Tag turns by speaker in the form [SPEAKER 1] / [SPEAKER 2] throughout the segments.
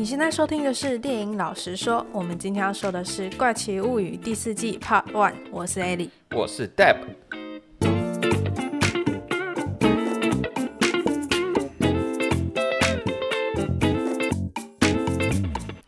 [SPEAKER 1] 你现在收听的是电影老实说，我们今天要说的是《怪奇物语》第四季 Part One。我是 Ellie，
[SPEAKER 2] 我是 Deb。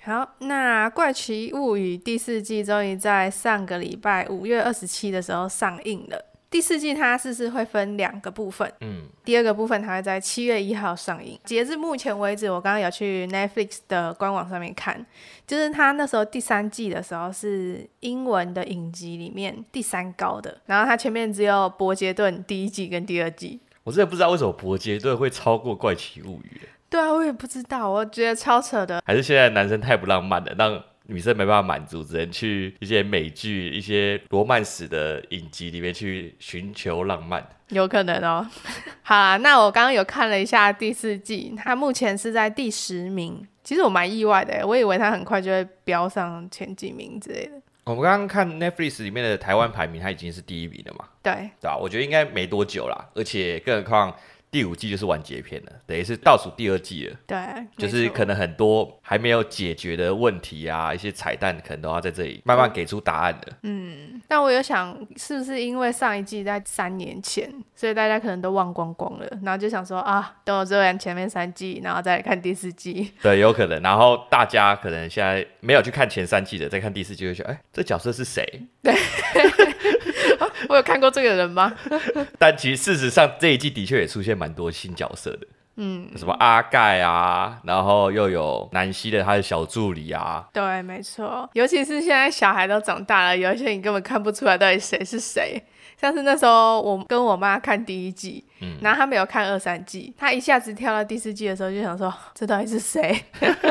[SPEAKER 1] 好，那《怪奇物语》第四季终于在上个礼拜五月二十七的时候上映了。第四季它是是会分两个部分，嗯，第二个部分它会在七月一号上映。截至目前为止，我刚刚有去 Netflix 的官网上面看，就是它那时候第三季的时候是英文的影集里面第三高的，然后它前面只有《伯杰顿》第一季跟第二季。
[SPEAKER 2] 我真的不知道为什么《伯杰顿》会超过《怪奇物语》。
[SPEAKER 1] 对啊，我也不知道，我觉得超扯的。
[SPEAKER 2] 还是现在男生太不浪漫了，让。女生没办法满足，只能去一些美剧、一些罗曼史的影集里面去寻求浪漫。
[SPEAKER 1] 有可能哦。好啦，那我刚刚有看了一下第四季，它目前是在第十名。其实我蛮意外的，我以为它很快就会飙上前几名之类的。
[SPEAKER 2] 我们刚刚看 Netflix 里面的台湾排名，它已经是第一名了嘛？
[SPEAKER 1] 对，
[SPEAKER 2] 对吧？我觉得应该没多久啦，而且更何况。第五季就是完结篇了，等于是倒数第二季了。
[SPEAKER 1] 对，
[SPEAKER 2] 就是可能很多还没有解决的问题啊，一些彩蛋可能都要在这里慢慢给出答案的。
[SPEAKER 1] 嗯，但我有想，是不是因为上一季在三年前，所以大家可能都忘光光了，然后就想说啊，等我做完前面三季，然后再来看第四季。
[SPEAKER 2] 对，有可能。然后大家可能现在没有去看前三季的，再看第四季，会觉得，哎，这角色是谁？
[SPEAKER 1] 对。我有看过这个人吗？
[SPEAKER 2] 但其实事实上这一季的确也出现蛮多新角色的，嗯，什么阿盖啊，然后又有南希的他的小助理啊，
[SPEAKER 1] 对，没错，尤其是现在小孩都长大了，有一些你根本看不出来到底谁是谁。像是那时候我跟我妈看第一季，嗯，然后她没有看二三季，她一下子跳到第四季的时候就想说，这到底是谁？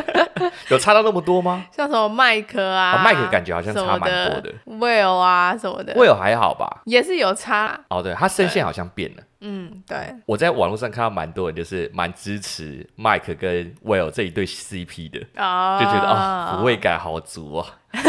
[SPEAKER 2] 有差到那么多吗？
[SPEAKER 1] 像什么麦克啊，
[SPEAKER 2] 麦克感觉好像差蛮多的
[SPEAKER 1] ，Will 啊什么的
[SPEAKER 2] ，Will 还好吧？
[SPEAKER 1] 也是有差。
[SPEAKER 2] 哦，对，他声线好像变了。
[SPEAKER 1] 嗯，对。
[SPEAKER 2] 我在网络上看到蛮多人就是蛮支持麦克跟 Will 这一对 CP 的，哦，就觉得哦，抚慰感好足啊。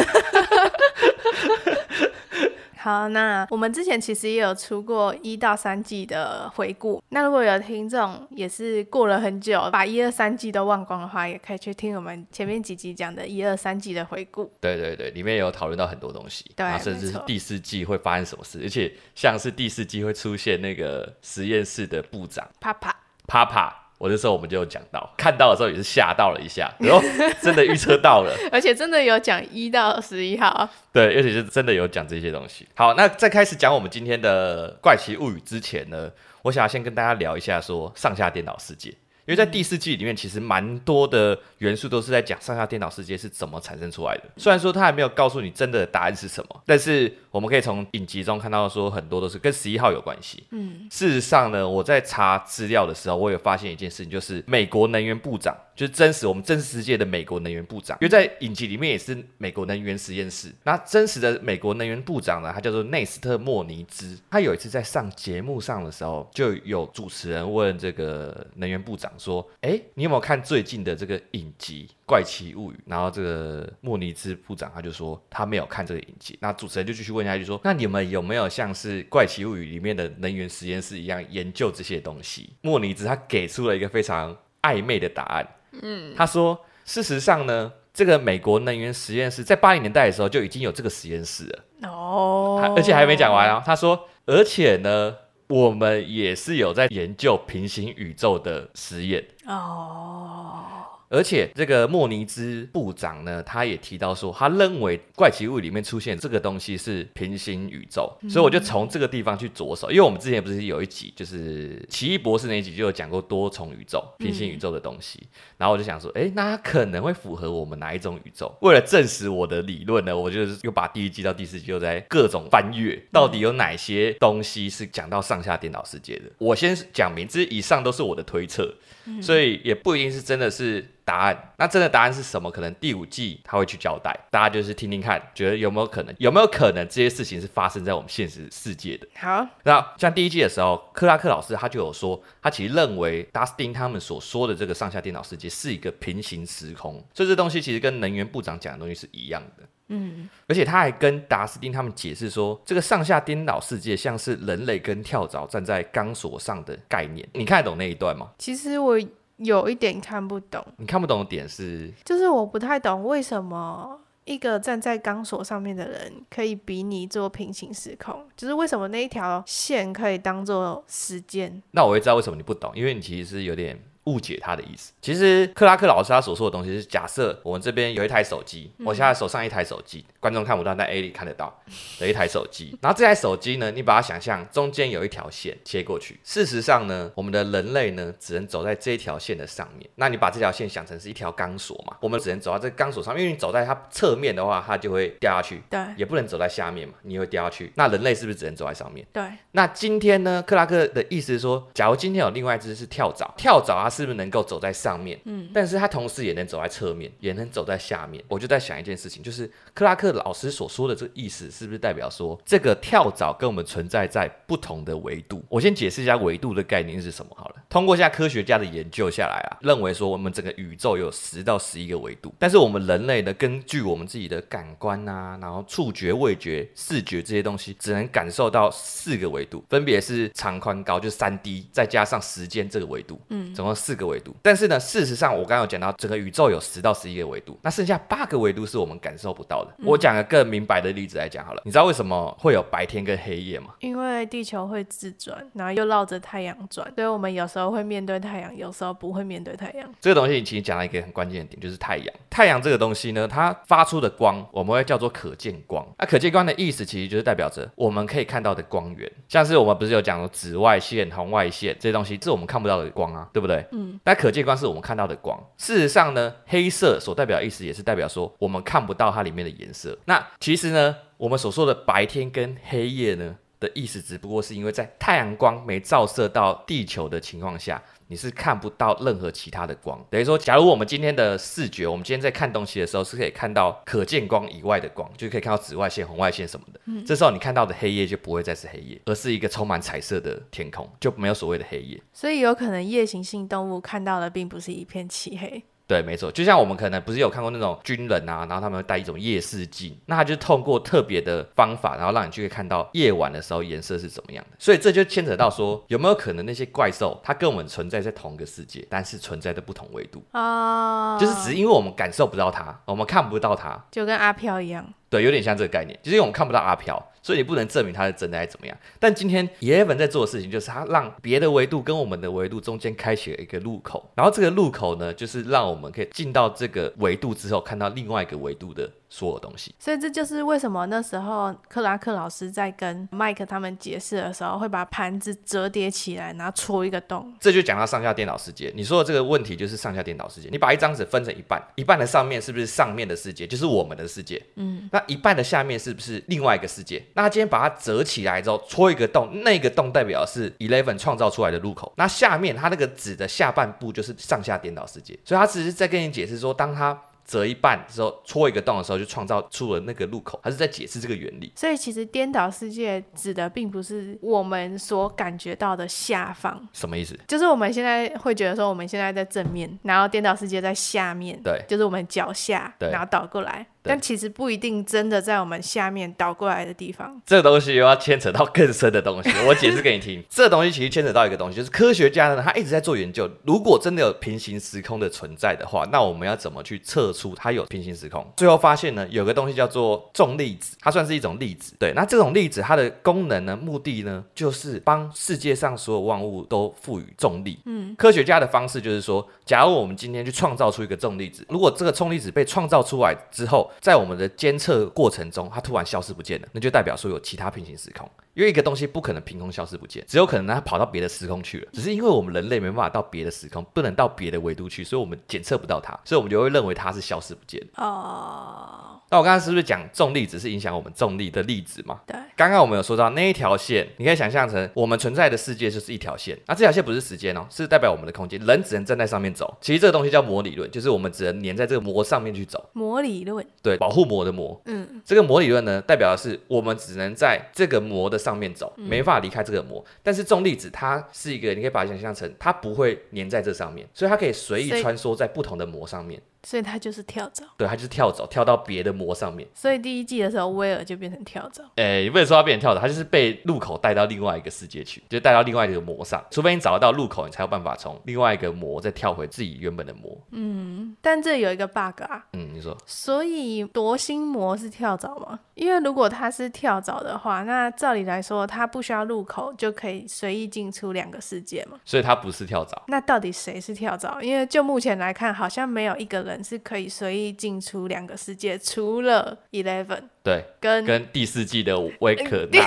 [SPEAKER 1] 好，那我们之前其实也有出过一到三季的回顾。那如果有听众也是过了很久，把一二三季都忘光的话，也可以去听我们前面几集讲的一二三季的回顾。
[SPEAKER 2] 对对对，里面有讨论到很多东西，
[SPEAKER 1] 对，
[SPEAKER 2] 甚至是第四季会发生什么事，而且像是第四季会出现那个实验室的部长
[SPEAKER 1] 帕帕
[SPEAKER 2] 帕帕。我那时候我们就有讲到，看到的时候也是吓到了一下，然后真的预测到了，
[SPEAKER 1] 而且真的有讲一到十一号，
[SPEAKER 2] 对，而且是真的有讲这些东西。好，那在开始讲我们今天的怪奇物语之前呢，我想要先跟大家聊一下说上下电脑世界。因为在第四季里面，其实蛮多的元素都是在讲上下电脑世界是怎么产生出来的。虽然说他还没有告诉你真的答案是什么，但是我们可以从影集中看到说很多都是跟十一号有关系。嗯，事实上呢，我在查资料的时候，我有发现一件事情，就是美国能源部长，就是真实我们真实世界的美国能源部长，因为在影集里面也是美国能源实验室。那真实的美国能源部长呢，他叫做内斯特·莫尼兹。他有一次在上节目上的时候，就有主持人问这个能源部长。说，哎，你有没有看最近的这个影集《怪奇物语》？然后这个莫尼兹部长他就说他没有看这个影集。那主持人就继续问下去说，那你们有没有像是《怪奇物语》里面的能源实验室一样研究这些东西？莫尼兹他给出了一个非常暧昧的答案。嗯，他说，事实上呢，这个美国能源实验室在八零年代的时候就已经有这个实验室了。哦，而且还没讲完啊。他说，而且呢。我们也是有在研究平行宇宙的实验哦。而且这个莫尼兹部长呢，他也提到说，他认为怪奇物里面出现这个东西是平行宇宙，嗯、所以我就从这个地方去着手。因为我们之前不是有一集，就是奇异博士那一集就有讲过多重宇宙、平行宇宙的东西，嗯、然后我就想说，哎，那它可能会符合我们哪一种宇宙？为了证实我的理论呢，我就是又把第一季到第四季又在各种翻阅，到底有哪些东西是讲到上下颠倒世界的。我先讲明，这以上都是我的推测。所以也不一定是真的是答案，那真的答案是什么？可能第五季他会去交代，大家就是听听看，觉得有没有可能？有没有可能这些事情是发生在我们现实世界的？
[SPEAKER 1] 好，
[SPEAKER 2] 那像第一季的时候，克拉克老师他就有说，他其实认为达斯汀他们所说的这个上下颠倒世界是一个平行时空，所以这东西其实跟能源部长讲的东西是一样的。嗯，而且他还跟达斯汀他们解释说，这个上下颠倒世界像是人类跟跳蚤站在钢索上的概念。你看得懂那一段吗？
[SPEAKER 1] 其实我有一点看不懂。
[SPEAKER 2] 你看不懂的点是？
[SPEAKER 1] 就是我不太懂为什么一个站在钢索上面的人可以比拟做平行时空，就是为什么那一条线可以当做时间？
[SPEAKER 2] 那我会知道为什么你不懂，因为你其实是有点。误解他的意思。其实克拉克老师他所说的东西是假设我们这边有一台手机，我现在手上一台手机，观众看不到，但 A 里看得到的一台手机。然后这台手机呢，你把它想象中间有一条线切过去。事实上呢，我们的人类呢只能走在这一条线的上面。那你把这条线想成是一条钢索嘛，我们只能走到这钢索上，因为你走在它侧面的话，它就会掉下去。
[SPEAKER 1] 对，
[SPEAKER 2] 也不能走在下面嘛，你会掉下去。那人类是不是只能走在上面？
[SPEAKER 1] 对。
[SPEAKER 2] 那今天呢，克拉克的意思是说，假如今天有另外一只是跳蚤，跳蚤它是不是能够走在上面，嗯，但是他同时也能走在侧面，也能走在下面。我就在想一件事情，就是克拉克老师所说的这个意思，是不是代表说这个跳蚤跟我们存在在不同的维度？我先解释一下维度的概念是什么好了。通过现在科学家的研究下来啊，认为说我们整个宇宙有十到十一个维度，但是我们人类呢，根据我们自己的感官啊，然后触觉、味觉、视觉这些东西，只能感受到四个维度，分别是长、宽、高，就是三 D，再加上时间这个维度，嗯，总共四个维度，但是。是呢，事实上我刚刚有讲到，整个宇宙有十到十一个维度，那剩下八个维度是我们感受不到的。嗯、我讲个更明白的例子来讲好了，你知道为什么会有白天跟黑夜吗？
[SPEAKER 1] 因为地球会自转，然后又绕着太阳转，所以我们有时候会面对太阳，有时候不会面对太阳。
[SPEAKER 2] 这个东西你其实讲了一个很关键的点，就是太阳。太阳这个东西呢，它发出的光我们会叫做可见光。那可见光的意思其实就是代表着我们可以看到的光源，像是我们不是有讲紫外线、红外线这些东西，这是我们看不到的光啊，对不对？嗯。那可见光。是我们看到的光。事实上呢，黑色所代表的意思也是代表说我们看不到它里面的颜色。那其实呢，我们所说的白天跟黑夜呢的意思，只不过是因为在太阳光没照射到地球的情况下。你是看不到任何其他的光，等于说，假如我们今天的视觉，我们今天在看东西的时候，是可以看到可见光以外的光，就可以看到紫外线、红外线什么的。嗯，这时候你看到的黑夜就不会再是黑夜，而是一个充满彩色的天空，就没有所谓的黑夜。
[SPEAKER 1] 所以有可能夜行性动物看到的并不是一片漆黑。
[SPEAKER 2] 对，没错，就像我们可能不是有看过那种军人啊，然后他们会带一种夜视镜，那他就通过特别的方法，然后让你去看到夜晚的时候颜色是怎么样的。所以这就牵扯到说，有没有可能那些怪兽它跟我们存在在同一个世界，但是存在的不同维度啊？就是只是因为我们感受不到它，我们看不到它，
[SPEAKER 1] 就跟阿飘一样。
[SPEAKER 2] 对，有点像这个概念，就是因为我们看不到阿飘。所以你不能证明它是真的还是怎么样。但今天 Eleven 在做的事情就是，它让别的维度跟我们的维度中间开启了一个路口，然后这个路口呢，就是让我们可以进到这个维度之后，看到另外一个维度的所有东西。
[SPEAKER 1] 所以这就是为什么那时候克拉克老师在跟麦克他们解释的时候，会把盘子折叠起来，然后戳一个洞。
[SPEAKER 2] 这就讲到上下颠倒世界。你说的这个问题就是上下颠倒世界。你把一张纸分成一半，一半的上面是不是上面的世界，就是我们的世界？嗯。那一半的下面是不是另外一个世界？那今天把它折起来之后，戳一个洞，那个洞代表是 Eleven 创造出来的入口。那下面它那个纸的下半部就是上下颠倒世界。所以它只是在跟你解释说，当它折一半之后，戳一个洞的时候，就创造出了那个入口。他是在解释这个原理。
[SPEAKER 1] 所以其实颠倒世界指的并不是我们所感觉到的下方。
[SPEAKER 2] 什么意思？
[SPEAKER 1] 就是我们现在会觉得说，我们现在在正面，然后颠倒世界在下面。
[SPEAKER 2] 对，
[SPEAKER 1] 就是我们脚下，然后倒过来。但其实不一定真的在我们下面倒过来的地方。
[SPEAKER 2] 这个东西又要牵扯到更深的东西，我解释给你听。这个东西其实牵扯到一个东西，就是科学家呢，他一直在做研究。如果真的有平行时空的存在的话，那我们要怎么去测出它有平行时空？最后发现呢，有个东西叫做重粒子，它算是一种粒子。对，那这种粒子它的功能呢，目的呢，就是帮世界上所有万物都赋予重力。嗯，科学家的方式就是说，假如我们今天去创造出一个重粒子，如果这个重粒子被创造出来之后，在我们的监测过程中，它突然消失不见了，那就代表说有其他平行时空。因为一个东西不可能凭空消失不见，只有可能它跑到别的时空去了。只是因为我们人类没办法到别的时空，不能到别的维度去，所以我们检测不到它，所以我们就会认为它是消失不见的。哦。那我刚刚是不是讲重力只是影响我们重力的粒子嘛？
[SPEAKER 1] 对。
[SPEAKER 2] 刚刚我们有说到那一条线，你可以想象成我们存在的世界就是一条线。那这条线不是时间哦，是代表我们的空间，人只能站在上面走。其实这个东西叫膜理论，就是我们只能粘在这个膜上面去走。
[SPEAKER 1] 膜理论。
[SPEAKER 2] 对，保护膜的膜。嗯。这个膜理论呢，代表的是我们只能在这个膜的上面走，没法离开这个膜。嗯。但是重粒子它是一个，你可以把它想象成它不会粘在这上面，所以它可以随意穿梭在不同的膜上面。
[SPEAKER 1] 所以他就是跳蚤。
[SPEAKER 2] 对，他就是跳蚤，跳到别的膜上面。
[SPEAKER 1] 所以第一季的时候，威尔就变成跳蚤。
[SPEAKER 2] 哎、欸，你不能说他变成跳蚤，他就是被入口带到另外一个世界去，就带到另外一个膜上。除非你找得到入口，你才有办法从另外一个膜再跳回自己原本的膜。
[SPEAKER 1] 嗯，但这有一个 bug 啊。
[SPEAKER 2] 嗯，你说。
[SPEAKER 1] 所以夺心魔是跳蚤吗？因为如果他是跳蚤的话，那照理来说，他不需要入口就可以随意进出两个世界嘛。
[SPEAKER 2] 所以他不是跳蚤。
[SPEAKER 1] 那到底谁是跳蚤？因为就目前来看，好像没有一个人是可以随意进出两个世界，除了 Eleven。
[SPEAKER 2] 对，
[SPEAKER 1] 跟
[SPEAKER 2] 跟第四季的维可娜。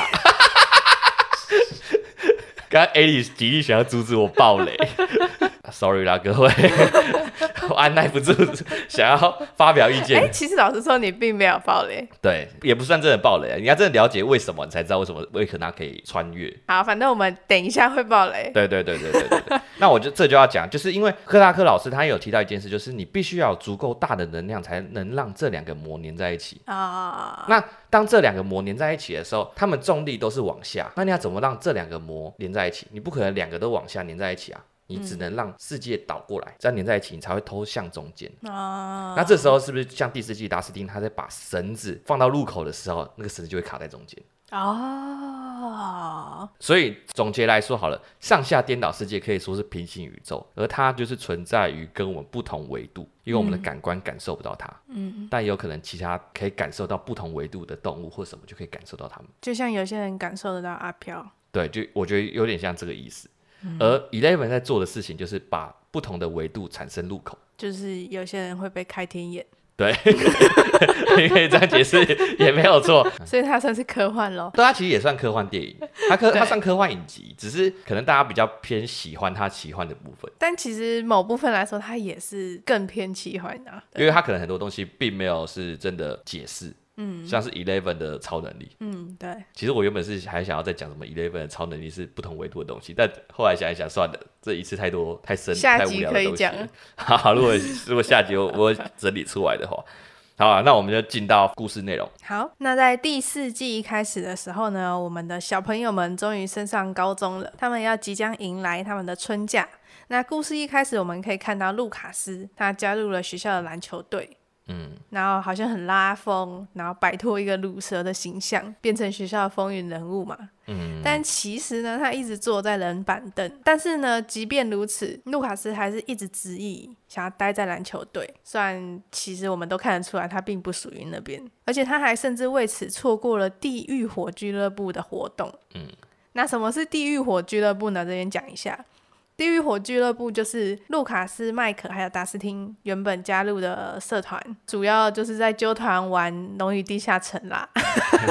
[SPEAKER 2] 刚刚 Alice 极力想要阻止我爆雷，Sorry 啦，各位。我按耐不住想要发表意见。
[SPEAKER 1] 哎、欸，其实老实说，你并没有暴雷。
[SPEAKER 2] 对，也不算真的暴雷啊。你要真的了解为什么，你才知道为什么维可娜可以穿越。
[SPEAKER 1] 好，反正我们等一下会暴雷。
[SPEAKER 2] 对对对对对对，对那我就这就要讲，就是因为克拉克老师他也有提到一件事，就是你必须要有足够大的能量，才能让这两个膜粘在一起啊。那当这两个膜粘在一起的时候，它们重力都是往下。那你要怎么让这两个膜粘在一起？你不可能两个都往下粘在一起啊。你只能让世界倒过来，这样连在一起，你才会偷向中间。啊，那这时候是不是像第四季达斯汀他在把绳子放到入口的时候，那个绳子就会卡在中间？哦，所以总结来说好了，上下颠倒世界可以说是平行宇宙，而它就是存在于跟我们不同维度，因为我们的感官感受不到它。嗯，但有可能其他可以感受到不同维度的动物或什么就可以感受到它们。
[SPEAKER 1] 就像有些人感受得到阿飘。
[SPEAKER 2] 对，就我觉得有点像这个意思。而 Eleven 在做的事情就是把不同的维度产生入口，
[SPEAKER 1] 就是有些人会被开天眼，
[SPEAKER 2] 对，你可以这样解释也没有错，
[SPEAKER 1] 所以它算是科幻咯。
[SPEAKER 2] 对，它其实也算科幻电影，它科它算科幻影集，只是可能大家比较偏喜欢它奇幻的部分，
[SPEAKER 1] 但其实某部分来说，它也是更偏奇幻的，
[SPEAKER 2] 因为它可能很多东西并没有是真的解释。嗯，像是 Eleven 的超能力。嗯，对。其实我原本是还想要再讲什么 Eleven 的超能力是不同维度的东西，但后来想一想，算了，这一次太多太深太无聊的东西。好，如果如果下集我我整理出来的话，好啊，那我们就进到故事内容。
[SPEAKER 1] 好，那在第四季一开始的时候呢，我们的小朋友们终于升上高中了，他们要即将迎来他们的春假。那故事一开始，我们可以看到卢卡斯他加入了学校的篮球队。嗯，然后好像很拉风，然后摆脱一个鲁蛇的形象，变成学校的风云人物嘛。嗯，但其实呢，他一直坐在冷板凳。但是呢，即便如此，卢卡斯还是一直执意想要待在篮球队。虽然其实我们都看得出来，他并不属于那边，而且他还甚至为此错过了地狱火俱乐部的活动。嗯，那什么是地狱火俱乐部呢？这边讲一下。地狱火俱乐部就是路卡斯、麦克还有达斯汀原本加入的社团，主要就是在纠团玩《龙与地下城》啦，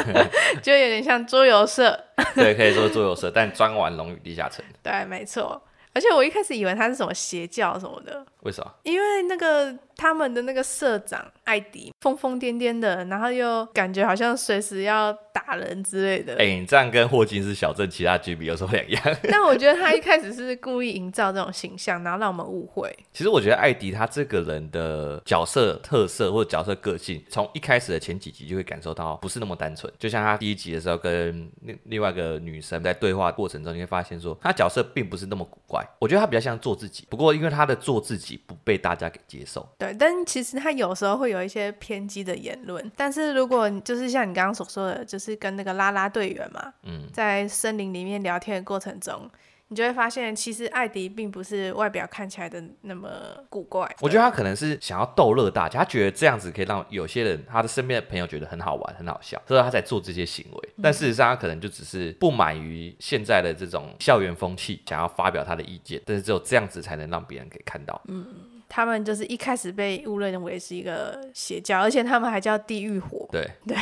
[SPEAKER 1] 就有点像桌游社。
[SPEAKER 2] 对，可以说桌游社，但专玩《龙与地下城》。
[SPEAKER 1] 对，没错。而且我一开始以为他是什么邪教什么的。
[SPEAKER 2] 为啥？
[SPEAKER 1] 因为那个他们的那个社长艾迪疯疯癫癫的，然后又感觉好像随时要打人之类的。
[SPEAKER 2] 哎、欸，你这样跟霍金斯小镇其他居民有什么两样？
[SPEAKER 1] 但我觉得他一开始是故意营造这种形象，然后让我们误会。
[SPEAKER 2] 其实我觉得艾迪他这个人的角色特色或者角色个性，从一开始的前几集就会感受到不是那么单纯。就像他第一集的时候跟另另外一个女生在对话过程中，你会发现说他角色并不是那么古怪。我觉得他比较像做自己，不过因为他的做自己。不被大家给接受，
[SPEAKER 1] 对，但其实他有时候会有一些偏激的言论。但是如果就是像你刚刚所说的，就是跟那个拉拉队员嘛，嗯，在森林里面聊天的过程中，你就会发现，其实艾迪并不是外表看起来的那么古怪。
[SPEAKER 2] 我觉得他可能是想要逗乐大家，他觉得这样子可以让有些人他的身边的朋友觉得很好玩、很好笑，所以他才做这些行为。但事实上，他可能就只是不满于现在的这种校园风气，想要发表他的意见。但是只有这样子才能让别人给看到。
[SPEAKER 1] 嗯。他们就是一开始被误认为是一个邪教，而且他们还叫地狱火。
[SPEAKER 2] 对
[SPEAKER 1] 对，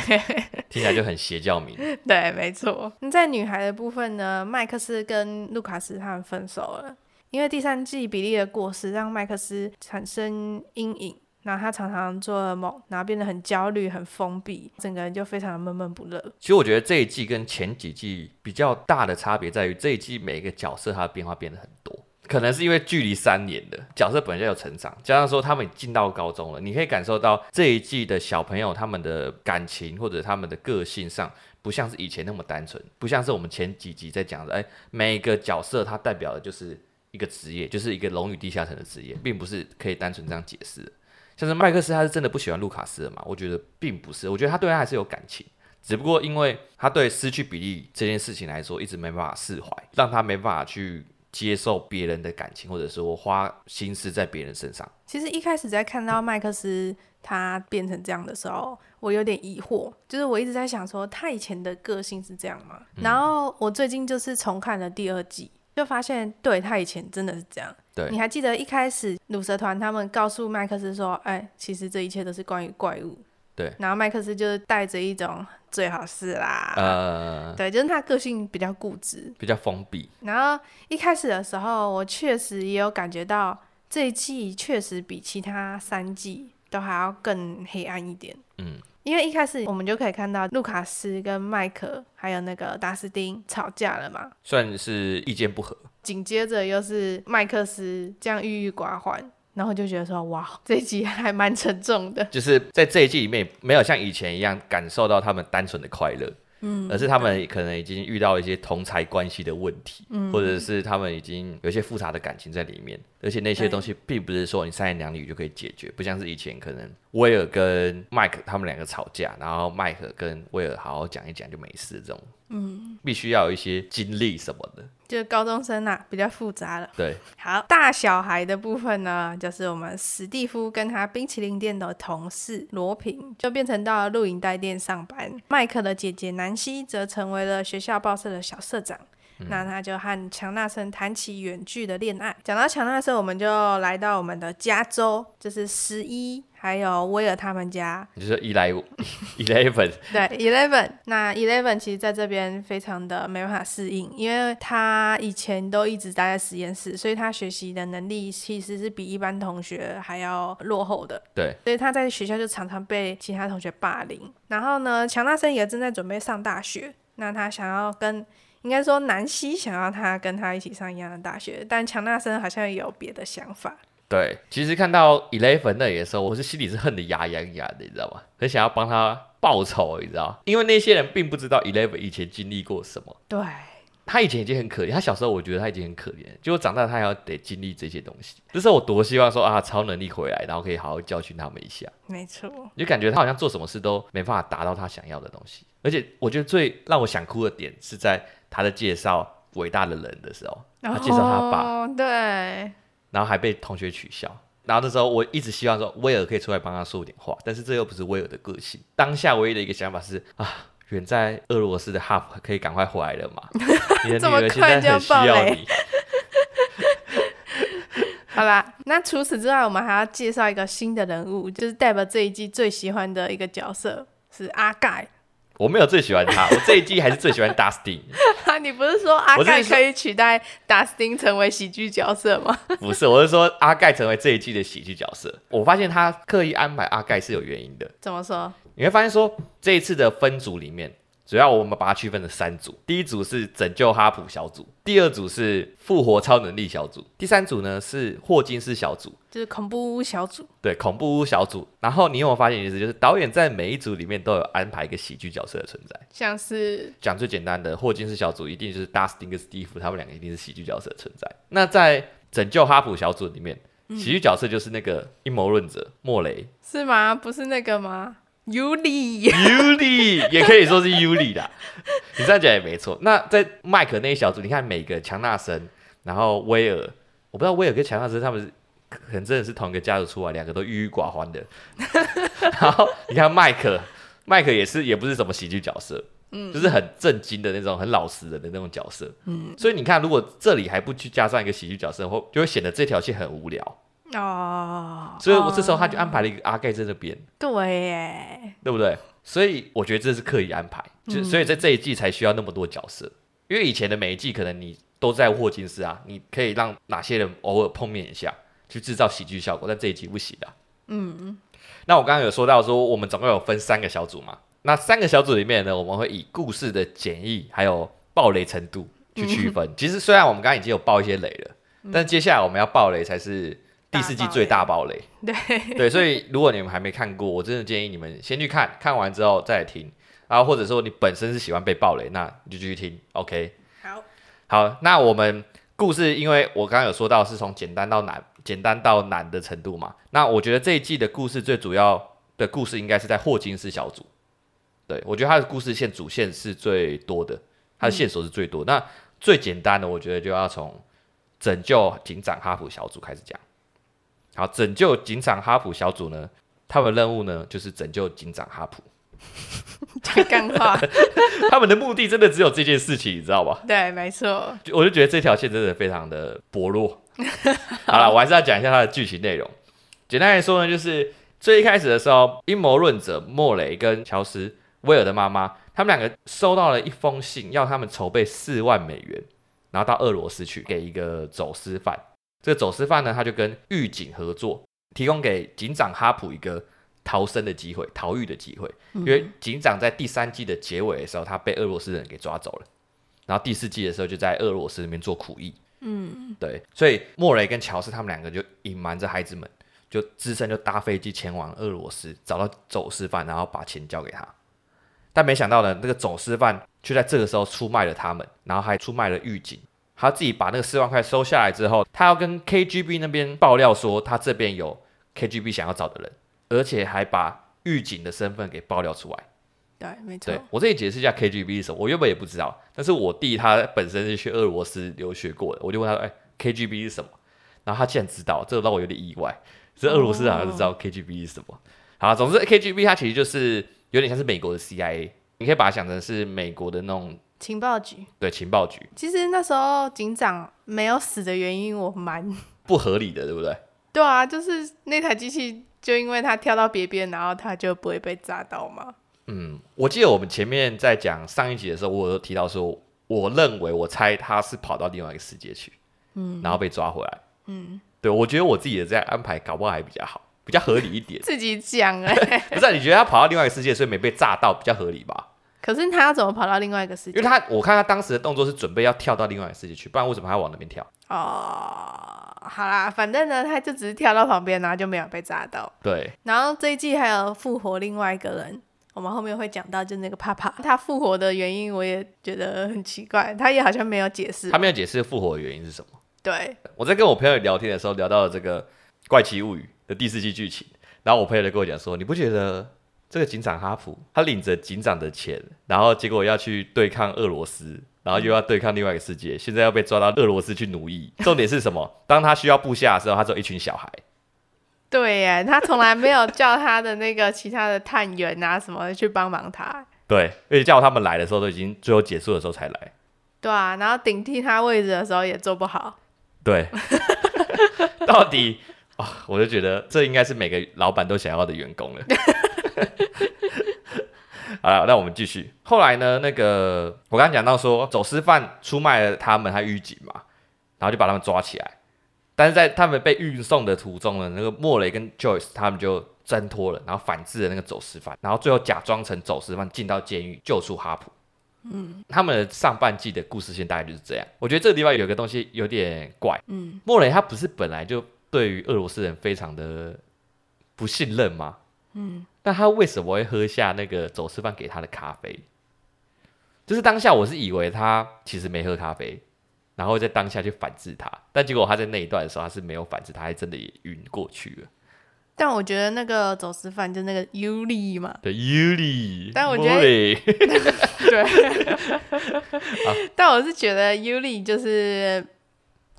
[SPEAKER 2] 听起来就很邪教名。
[SPEAKER 1] 对，没错。那在女孩的部分呢？麦克斯跟卢卡斯他们分手了，因为第三季比利的过世让麦克斯产生阴影，然后他常常做噩梦，然后变得很焦虑、很封闭，整个人就非常的闷闷不乐。
[SPEAKER 2] 其实我觉得这一季跟前几季比较大的差别在于，这一季每一个角色他的变化变得很多。可能是因为距离三年的角色本身就有成长，加上说他们进到高中了，你可以感受到这一季的小朋友他们的感情或者他们的个性上，不像是以前那么单纯，不像是我们前几集在讲的，哎，每一个角色它代表的就是一个职业，就是一个龙与地下城的职业，并不是可以单纯这样解释。像是麦克斯，他是真的不喜欢路卡斯的嘛？我觉得并不是，我觉得他对他还是有感情，只不过因为他对失去比利这件事情来说，一直没办法释怀，让他没办法去接受别人的感情，或者说花心思在别人身上。
[SPEAKER 1] 其实一开始在看到麦克斯他变成这样的时候，我有点疑惑，就是我一直在想说，他以前的个性是这样吗？嗯、然后我最近就是重看了第二季。就发现，对，他以前真的是这样。
[SPEAKER 2] 对，
[SPEAKER 1] 你还记得一开始鲁蛇团他们告诉麦克斯说：“哎，其实这一切都是关于怪物。”
[SPEAKER 2] 对。
[SPEAKER 1] 然后麦克斯就是带着一种最好是啦。
[SPEAKER 2] 呃。
[SPEAKER 1] 对，就是他个性比较固执，
[SPEAKER 2] 比较封闭。
[SPEAKER 1] 然后一开始的时候，我确实也有感觉到这一季确实比其他三季都还要更黑暗一点。嗯。因为一开始我们就可以看到卢卡斯跟麦克还有那个达斯汀吵架了嘛，
[SPEAKER 2] 算是意见不合。
[SPEAKER 1] 紧接着又是麦克斯这样郁郁寡欢，然后就觉得说哇，这一集还蛮沉重的。
[SPEAKER 2] 就是在这一季里面，没有像以前一样感受到他们单纯的快乐。嗯，而是他们可能已经遇到一些同才关系的问题，嗯，或者是他们已经有一些复杂的感情在里面，而且那些东西并不是说你三言两语就可以解决，不像是以前可能威尔跟麦克他们两个吵架，然后麦克跟威尔好好讲一讲就没事这种。嗯，必须要有一些经历什么的，
[SPEAKER 1] 就是高中生啊，比较复杂了。
[SPEAKER 2] 对，
[SPEAKER 1] 好，大小孩的部分呢，就是我们史蒂夫跟他冰淇淋店的同事罗平，就变成到了录影带店上班。麦克的姐姐南希则成为了学校报社的小社长。嗯、那他就和强纳森谈起远距的恋爱。讲到强纳森，我们就来到我们的加州，就是十一还有威尔他们家。
[SPEAKER 2] 你就说一来 eleven
[SPEAKER 1] 对 eleven。那 eleven 其实在这边非常的没办法适应，因为他以前都一直待在实验室，所以他学习的能力其实是比一般同学还要落后的。
[SPEAKER 2] 对，
[SPEAKER 1] 所以他在学校就常常被其他同学霸凌。然后呢，强纳森也正在准备上大学，那他想要跟应该说，南希想要他跟他一起上一样的大学，但强纳森好像有别的想法。
[SPEAKER 2] 对，其实看到 Eleven 那里的时候，我是心里是恨得牙痒痒的，你知道吗？很想要帮他报仇，你知道？因为那些人并不知道 Eleven 以前经历过什么。
[SPEAKER 1] 对，
[SPEAKER 2] 他以前已经很可怜，他小时候我觉得他已经很可怜，结果长大他还要得经历这些东西。这是我多希望说啊，超能力回来，然后可以好好教训他们一下。
[SPEAKER 1] 没错，
[SPEAKER 2] 就感觉他好像做什么事都没办法达到他想要的东西，而且我觉得最让我想哭的点是在。他的介绍伟大的人的时候，他介绍他爸，
[SPEAKER 1] 哦，对，
[SPEAKER 2] 然后还被同学取笑。然后那时候我一直希望说威尔可以出来帮他说点话，但是这又不是威尔的个性。当下唯一的一个想法是啊，远在俄罗斯的哈普可以赶快回来了嘛？你的女儿现在很需要你。
[SPEAKER 1] 好啦，那除此之外，我们还要介绍一个新的人物，就是代表这一季最喜欢的一个角色是阿盖。
[SPEAKER 2] 我没有最喜欢他，我这一季还是最喜欢 Dustin。
[SPEAKER 1] 你不是说阿盖可以取代 Dustin 成为喜剧角色吗？
[SPEAKER 2] 不是，我是说阿盖成为这一季的喜剧角色。我发现他刻意安排阿盖是有原因的。
[SPEAKER 1] 怎么说？
[SPEAKER 2] 你会发现说这一次的分组里面。主要我们把它区分成三组，第一组是拯救哈普小组，第二组是复活超能力小组，第三组呢是霍金斯小组，
[SPEAKER 1] 就是恐怖屋小组。
[SPEAKER 2] 对，恐怖屋小组。然后你有没有发现一件事，就是导演在每一组里面都有安排一个喜剧角色的存在，
[SPEAKER 1] 像是讲
[SPEAKER 2] 最简单的，霍金斯小组一定就是 Dustin 跟 Steve 他们两个一定是喜剧角色的存在。那在拯救哈普小组里面，喜剧角色就是那个阴谋论者莫雷，
[SPEAKER 1] 是吗？不是那个吗？尤里，
[SPEAKER 2] 尤里也可以说是尤里的，你这样讲也没错。那在麦克那一小组，你看每个强纳森，然后威尔，我不知道威尔跟强纳森他们是可能真的是同一个家族出来，两个都郁郁寡欢的。然后你看麦克，麦克也是也不是什么喜剧角色，嗯，就是很震惊的那种，很老实人的那种角色，嗯。所以你看，如果这里还不去加上一个喜剧角色，会就会显得这条线很无聊。哦，oh, 所以我这时候他就安排了一个阿盖在这边，
[SPEAKER 1] 对耶，
[SPEAKER 2] 对不对？所以我觉得这是刻意安排，就、嗯、所以在这一季才需要那么多角色，因为以前的每一季可能你都在霍金斯啊，你可以让哪些人偶尔碰面一下，去制造喜剧效果，但这一季不行的。嗯，那我刚刚有说到说我们总共有分三个小组嘛，那三个小组里面呢，我们会以故事的简易还有爆雷程度去区分。嗯、其实虽然我们刚刚已经有爆一些雷了，嗯、但接下来我们要爆雷才是。第四季最大爆雷，
[SPEAKER 1] 对
[SPEAKER 2] 对，所以如果你们还没看过，我真的建议你们先去看看完之后再来听，然后或者说你本身是喜欢被爆雷，那你就继续听，OK？
[SPEAKER 1] 好，
[SPEAKER 2] 好，那我们故事，因为我刚刚有说到是从简单到难，简单到难的程度嘛。那我觉得这一季的故事最主要的故事应该是在霍金斯小组。对，我觉得他的故事线主线是最多的，他的线索是最多。嗯、那最简单的，我觉得就要从拯救警长哈普小组开始讲。好，拯救警长哈普小组呢，他们的任务呢就是拯救警长哈普。
[SPEAKER 1] 讲干话，
[SPEAKER 2] 他们的目的真的只有这件事情，你知道吧？
[SPEAKER 1] 对，没错。
[SPEAKER 2] 我就觉得这条线真的非常的薄弱。好了，我还是要讲一下它的剧情内容。简单来说呢，就是最一开始的时候，阴谋论者莫雷跟乔斯威尔的妈妈，他们两个收到了一封信，要他们筹备四万美元，然后到俄罗斯去给一个走私犯。这个走私犯呢，他就跟狱警合作，提供给警长哈普一个。逃生的机会，逃狱的机会，因为警长在第三季的结尾的时候，他被俄罗斯人给抓走了，然后第四季的时候就在俄罗斯那边做苦役。嗯，对，所以莫雷跟乔斯他们两个就隐瞒着孩子们，就只身就搭飞机前往俄罗斯，找到走私犯，然后把钱交给他。但没想到呢，那个走私犯却在这个时候出卖了他们，然后还出卖了狱警。他自己把那个四万块收下来之后，他要跟 KGB 那边爆料说，他这边有 KGB 想要找的人。而且还把狱警的身份给爆料出来。
[SPEAKER 1] 对，没错。
[SPEAKER 2] 对，我这里解释一下 KGB 是什么。我原本也不知道，但是我弟他本身是去俄罗斯留学过的，我就问他说：“哎，KGB 是什么？”然后他竟然知道，这个让我有点意外。是俄罗斯好像知道 KGB 是什么。哦、好，总之 KGB 它其实就是有点像是美国的 CIA，你可以把它想成是美国的那种
[SPEAKER 1] 情报局。
[SPEAKER 2] 对，情报局。
[SPEAKER 1] 其实那时候警长没有死的原因，我蛮
[SPEAKER 2] 不合理的，对不对？
[SPEAKER 1] 对啊，就是那台机器。就因为他跳到别边，然后他就不会被炸到嘛？
[SPEAKER 2] 嗯，我记得我们前面在讲上一集的时候，我有提到说，我认为我猜他是跑到另外一个世界去，嗯，然后被抓回来，嗯，对，我觉得我自己的这样安排搞不好还比较好，比较合理一点。
[SPEAKER 1] 自己讲哎、欸，
[SPEAKER 2] 不是、啊？你觉得他跑到另外一个世界，所以没被炸到，比较合理吧？
[SPEAKER 1] 可是他要怎么跑到另外一个世界？
[SPEAKER 2] 因为他我看他当时的动作是准备要跳到另外一个世界去，不然为什么还要往那边跳？
[SPEAKER 1] 哦。好啦，反正呢，他就只是跳到旁边，然后就没有被炸到。
[SPEAKER 2] 对。
[SPEAKER 1] 然后这一季还有复活另外一个人，我们后面会讲到，就那个帕帕，他复活的原因我也觉得很奇怪，他也好像没有解释。
[SPEAKER 2] 他没有解释复活的原因是什么？
[SPEAKER 1] 对。
[SPEAKER 2] 我在跟我朋友聊天的时候，聊到了这个《怪奇物语》的第四季剧情，然后我朋友就跟我讲说：“你不觉得这个警长哈普，他领着警长的钱，然后结果要去对抗俄罗斯？”然后又要对抗另外一个世界，现在要被抓到俄罗斯去奴役。重点是什么？当他需要部下的时候，他只有一群小孩。
[SPEAKER 1] 对耶，他从来没有叫他的那个其他的探员啊什么的去帮忙他。
[SPEAKER 2] 对，而且叫他们来的时候都已经最后结束的时候才来。
[SPEAKER 1] 对啊，然后顶替他位置的时候也做不好。
[SPEAKER 2] 对，到底啊、哦，我就觉得这应该是每个老板都想要的员工了。好了，那我们继续。后来呢？那个我刚刚讲到说，走私犯出卖了他们，还狱警嘛，然后就把他们抓起来。但是在他们被运送的途中呢，那个莫雷跟 Joyce 他们就挣脱了，然后反制了那个走私犯，然后最后假装成走私犯进到监狱救出哈普。嗯，他们的上半季的故事线大概就是这样。我觉得这个地方有个东西有点怪。嗯，莫雷他不是本来就对于俄罗斯人非常的不信任吗？嗯。但他为什么会喝下那个走私犯给他的咖啡？就是当下我是以为他其实没喝咖啡，然后在当下去反制他，但结果他在那一段的时候他是没有反制，他还真的也晕过去了。
[SPEAKER 1] 但我觉得那个走私犯就那个尤里嘛，
[SPEAKER 2] 对尤里，
[SPEAKER 1] 但我觉得 对，但我是觉得尤里就是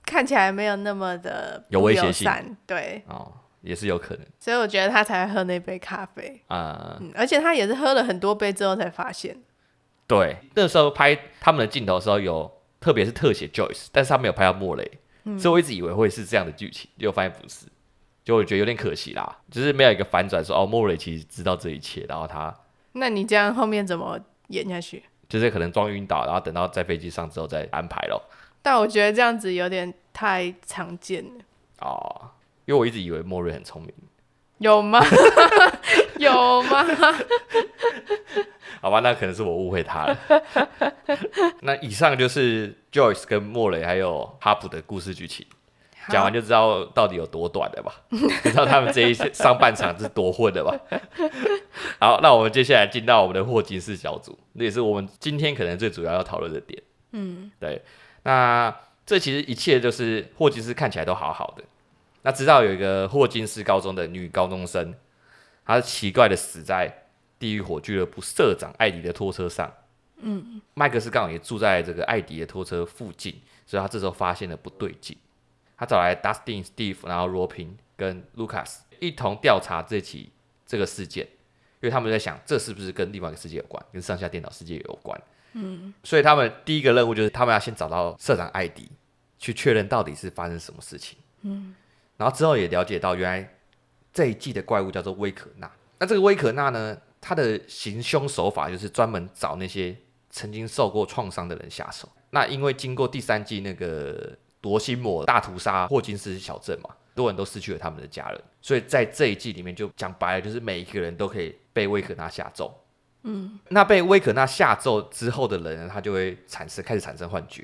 [SPEAKER 1] 看起来没有那么的
[SPEAKER 2] 有威胁性，
[SPEAKER 1] 对
[SPEAKER 2] 哦。也是有可能，
[SPEAKER 1] 所以我觉得他才喝那杯咖啡啊、嗯，而且他也是喝了很多杯之后才发现。
[SPEAKER 2] 对，那时候拍他们的镜头的时候有，有特别是特写 Joyce，但是他没有拍到莫雷、嗯，所以我一直以为会是这样的剧情，结果发现不是，就我觉得有点可惜啦，就是没有一个反转说哦，莫雷其实知道这一切，然后他，
[SPEAKER 1] 那你这样后面怎么演下去？
[SPEAKER 2] 就是可能装晕倒，然后等到在飞机上之后再安排咯。
[SPEAKER 1] 但我觉得这样子有点太常见了
[SPEAKER 2] 哦。因为我一直以为莫瑞很聪明，
[SPEAKER 1] 有吗？有吗？
[SPEAKER 2] 好吧，那可能是我误会他了。那以上就是 Joyce 跟莫雷还有哈普的故事剧情，讲完就知道到底有多短了吧？知道他们这一上半场是多混的吧？好，那我们接下来进到我们的霍金斯小组，那也是我们今天可能最主要要讨论的点。嗯，对，那。这其实一切就是霍金斯看起来都好好的。那直到有一个霍金斯高中的女高中生，她奇怪的死在地狱火俱乐部社长艾迪的拖车上。嗯，麦克斯刚好也住在这个艾迪的拖车附近，所以他这时候发现了不对劲。他找来 Dustin、Steve，然后罗宾跟 Lucas 一同调查这起这个事件，因为他们在想这是不是跟另外一个世界有关，跟上下电脑世界有关。嗯，所以他们第一个任务就是他们要先找到社长艾迪，去确认到底是发生什么事情。嗯，然后之后也了解到原来这一季的怪物叫做威可纳。那这个威可纳呢，他的行凶手法就是专门找那些曾经受过创伤的人下手。那因为经过第三季那个。夺心魔大屠杀霍金斯小镇嘛，很多人都失去了他们的家人，所以在这一季里面就讲白了，就是每一个人都可以被威可纳下咒。嗯，那被威可纳下咒之后的人呢，他就会产生开始产生幻觉，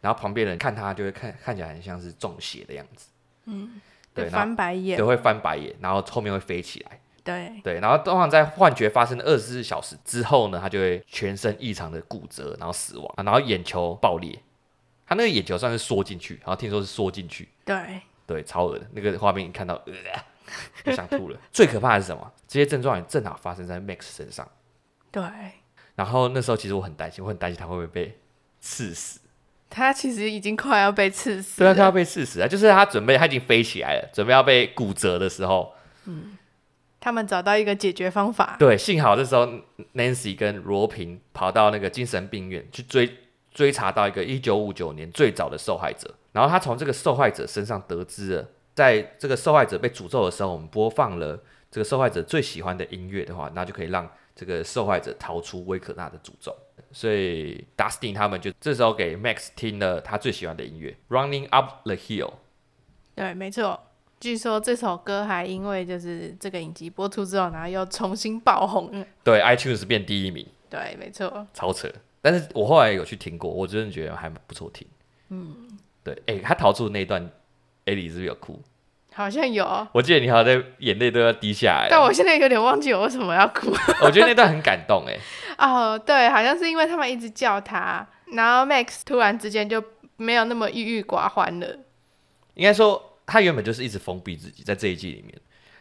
[SPEAKER 2] 然后旁边人看他就会看看起来很像是中邪的样子。嗯，对，
[SPEAKER 1] 翻白眼，
[SPEAKER 2] 对，会翻白眼，然后后面会飞起来。
[SPEAKER 1] 对
[SPEAKER 2] 对，然后通常在幻觉发生的二十四小时之后呢，他就会全身异常的骨折，然后死亡，然后眼球爆裂。他那个眼球算是缩进去，然后听说是缩进去，
[SPEAKER 1] 对
[SPEAKER 2] 对，超恶的那个画面，一看到呃，就想吐了。最可怕的是什么？这些症状也正好发生在 Max 身上。
[SPEAKER 1] 对。
[SPEAKER 2] 然后那时候其实我很担心，我很担心他会不会被刺死。
[SPEAKER 1] 他其实已经快要被刺死。
[SPEAKER 2] 对啊，他要被刺死啊！就是他准备，他已经飞起来了，准备要被骨折的时候。
[SPEAKER 1] 嗯。他们找到一个解决方法。
[SPEAKER 2] 对，幸好这时候 Nancy 跟罗平跑到那个精神病院去追。追查到一个一九五九年最早的受害者，然后他从这个受害者身上得知了，在这个受害者被诅咒的时候，我们播放了这个受害者最喜欢的音乐的话，那就可以让这个受害者逃出威可纳的诅咒。所以 Dustin 他们就这时候给 Max 听了他最喜欢的音乐《Running Up the Hill》。
[SPEAKER 1] 对，没错。据说这首歌还因为就是这个影集播出之后，然后又重新爆红。
[SPEAKER 2] 对，iTunes 变第一名。
[SPEAKER 1] 对，没错。
[SPEAKER 2] 超扯。但是我后来有去听过，我真的觉得还不错听。嗯，对，哎、欸，他逃出的那一段，艾莉是不是有哭？
[SPEAKER 1] 好像有。
[SPEAKER 2] 我记得你好像在眼泪都要滴下来。
[SPEAKER 1] 但我现在有点忘记我为什么要哭。
[SPEAKER 2] 我觉得那段很感动，哎。
[SPEAKER 1] 哦，对，好像是因为他们一直叫他，然后 Max 突然之间就没有那么郁郁寡欢了。
[SPEAKER 2] 应该说，他原本就是一直封闭自己，在这一季里面，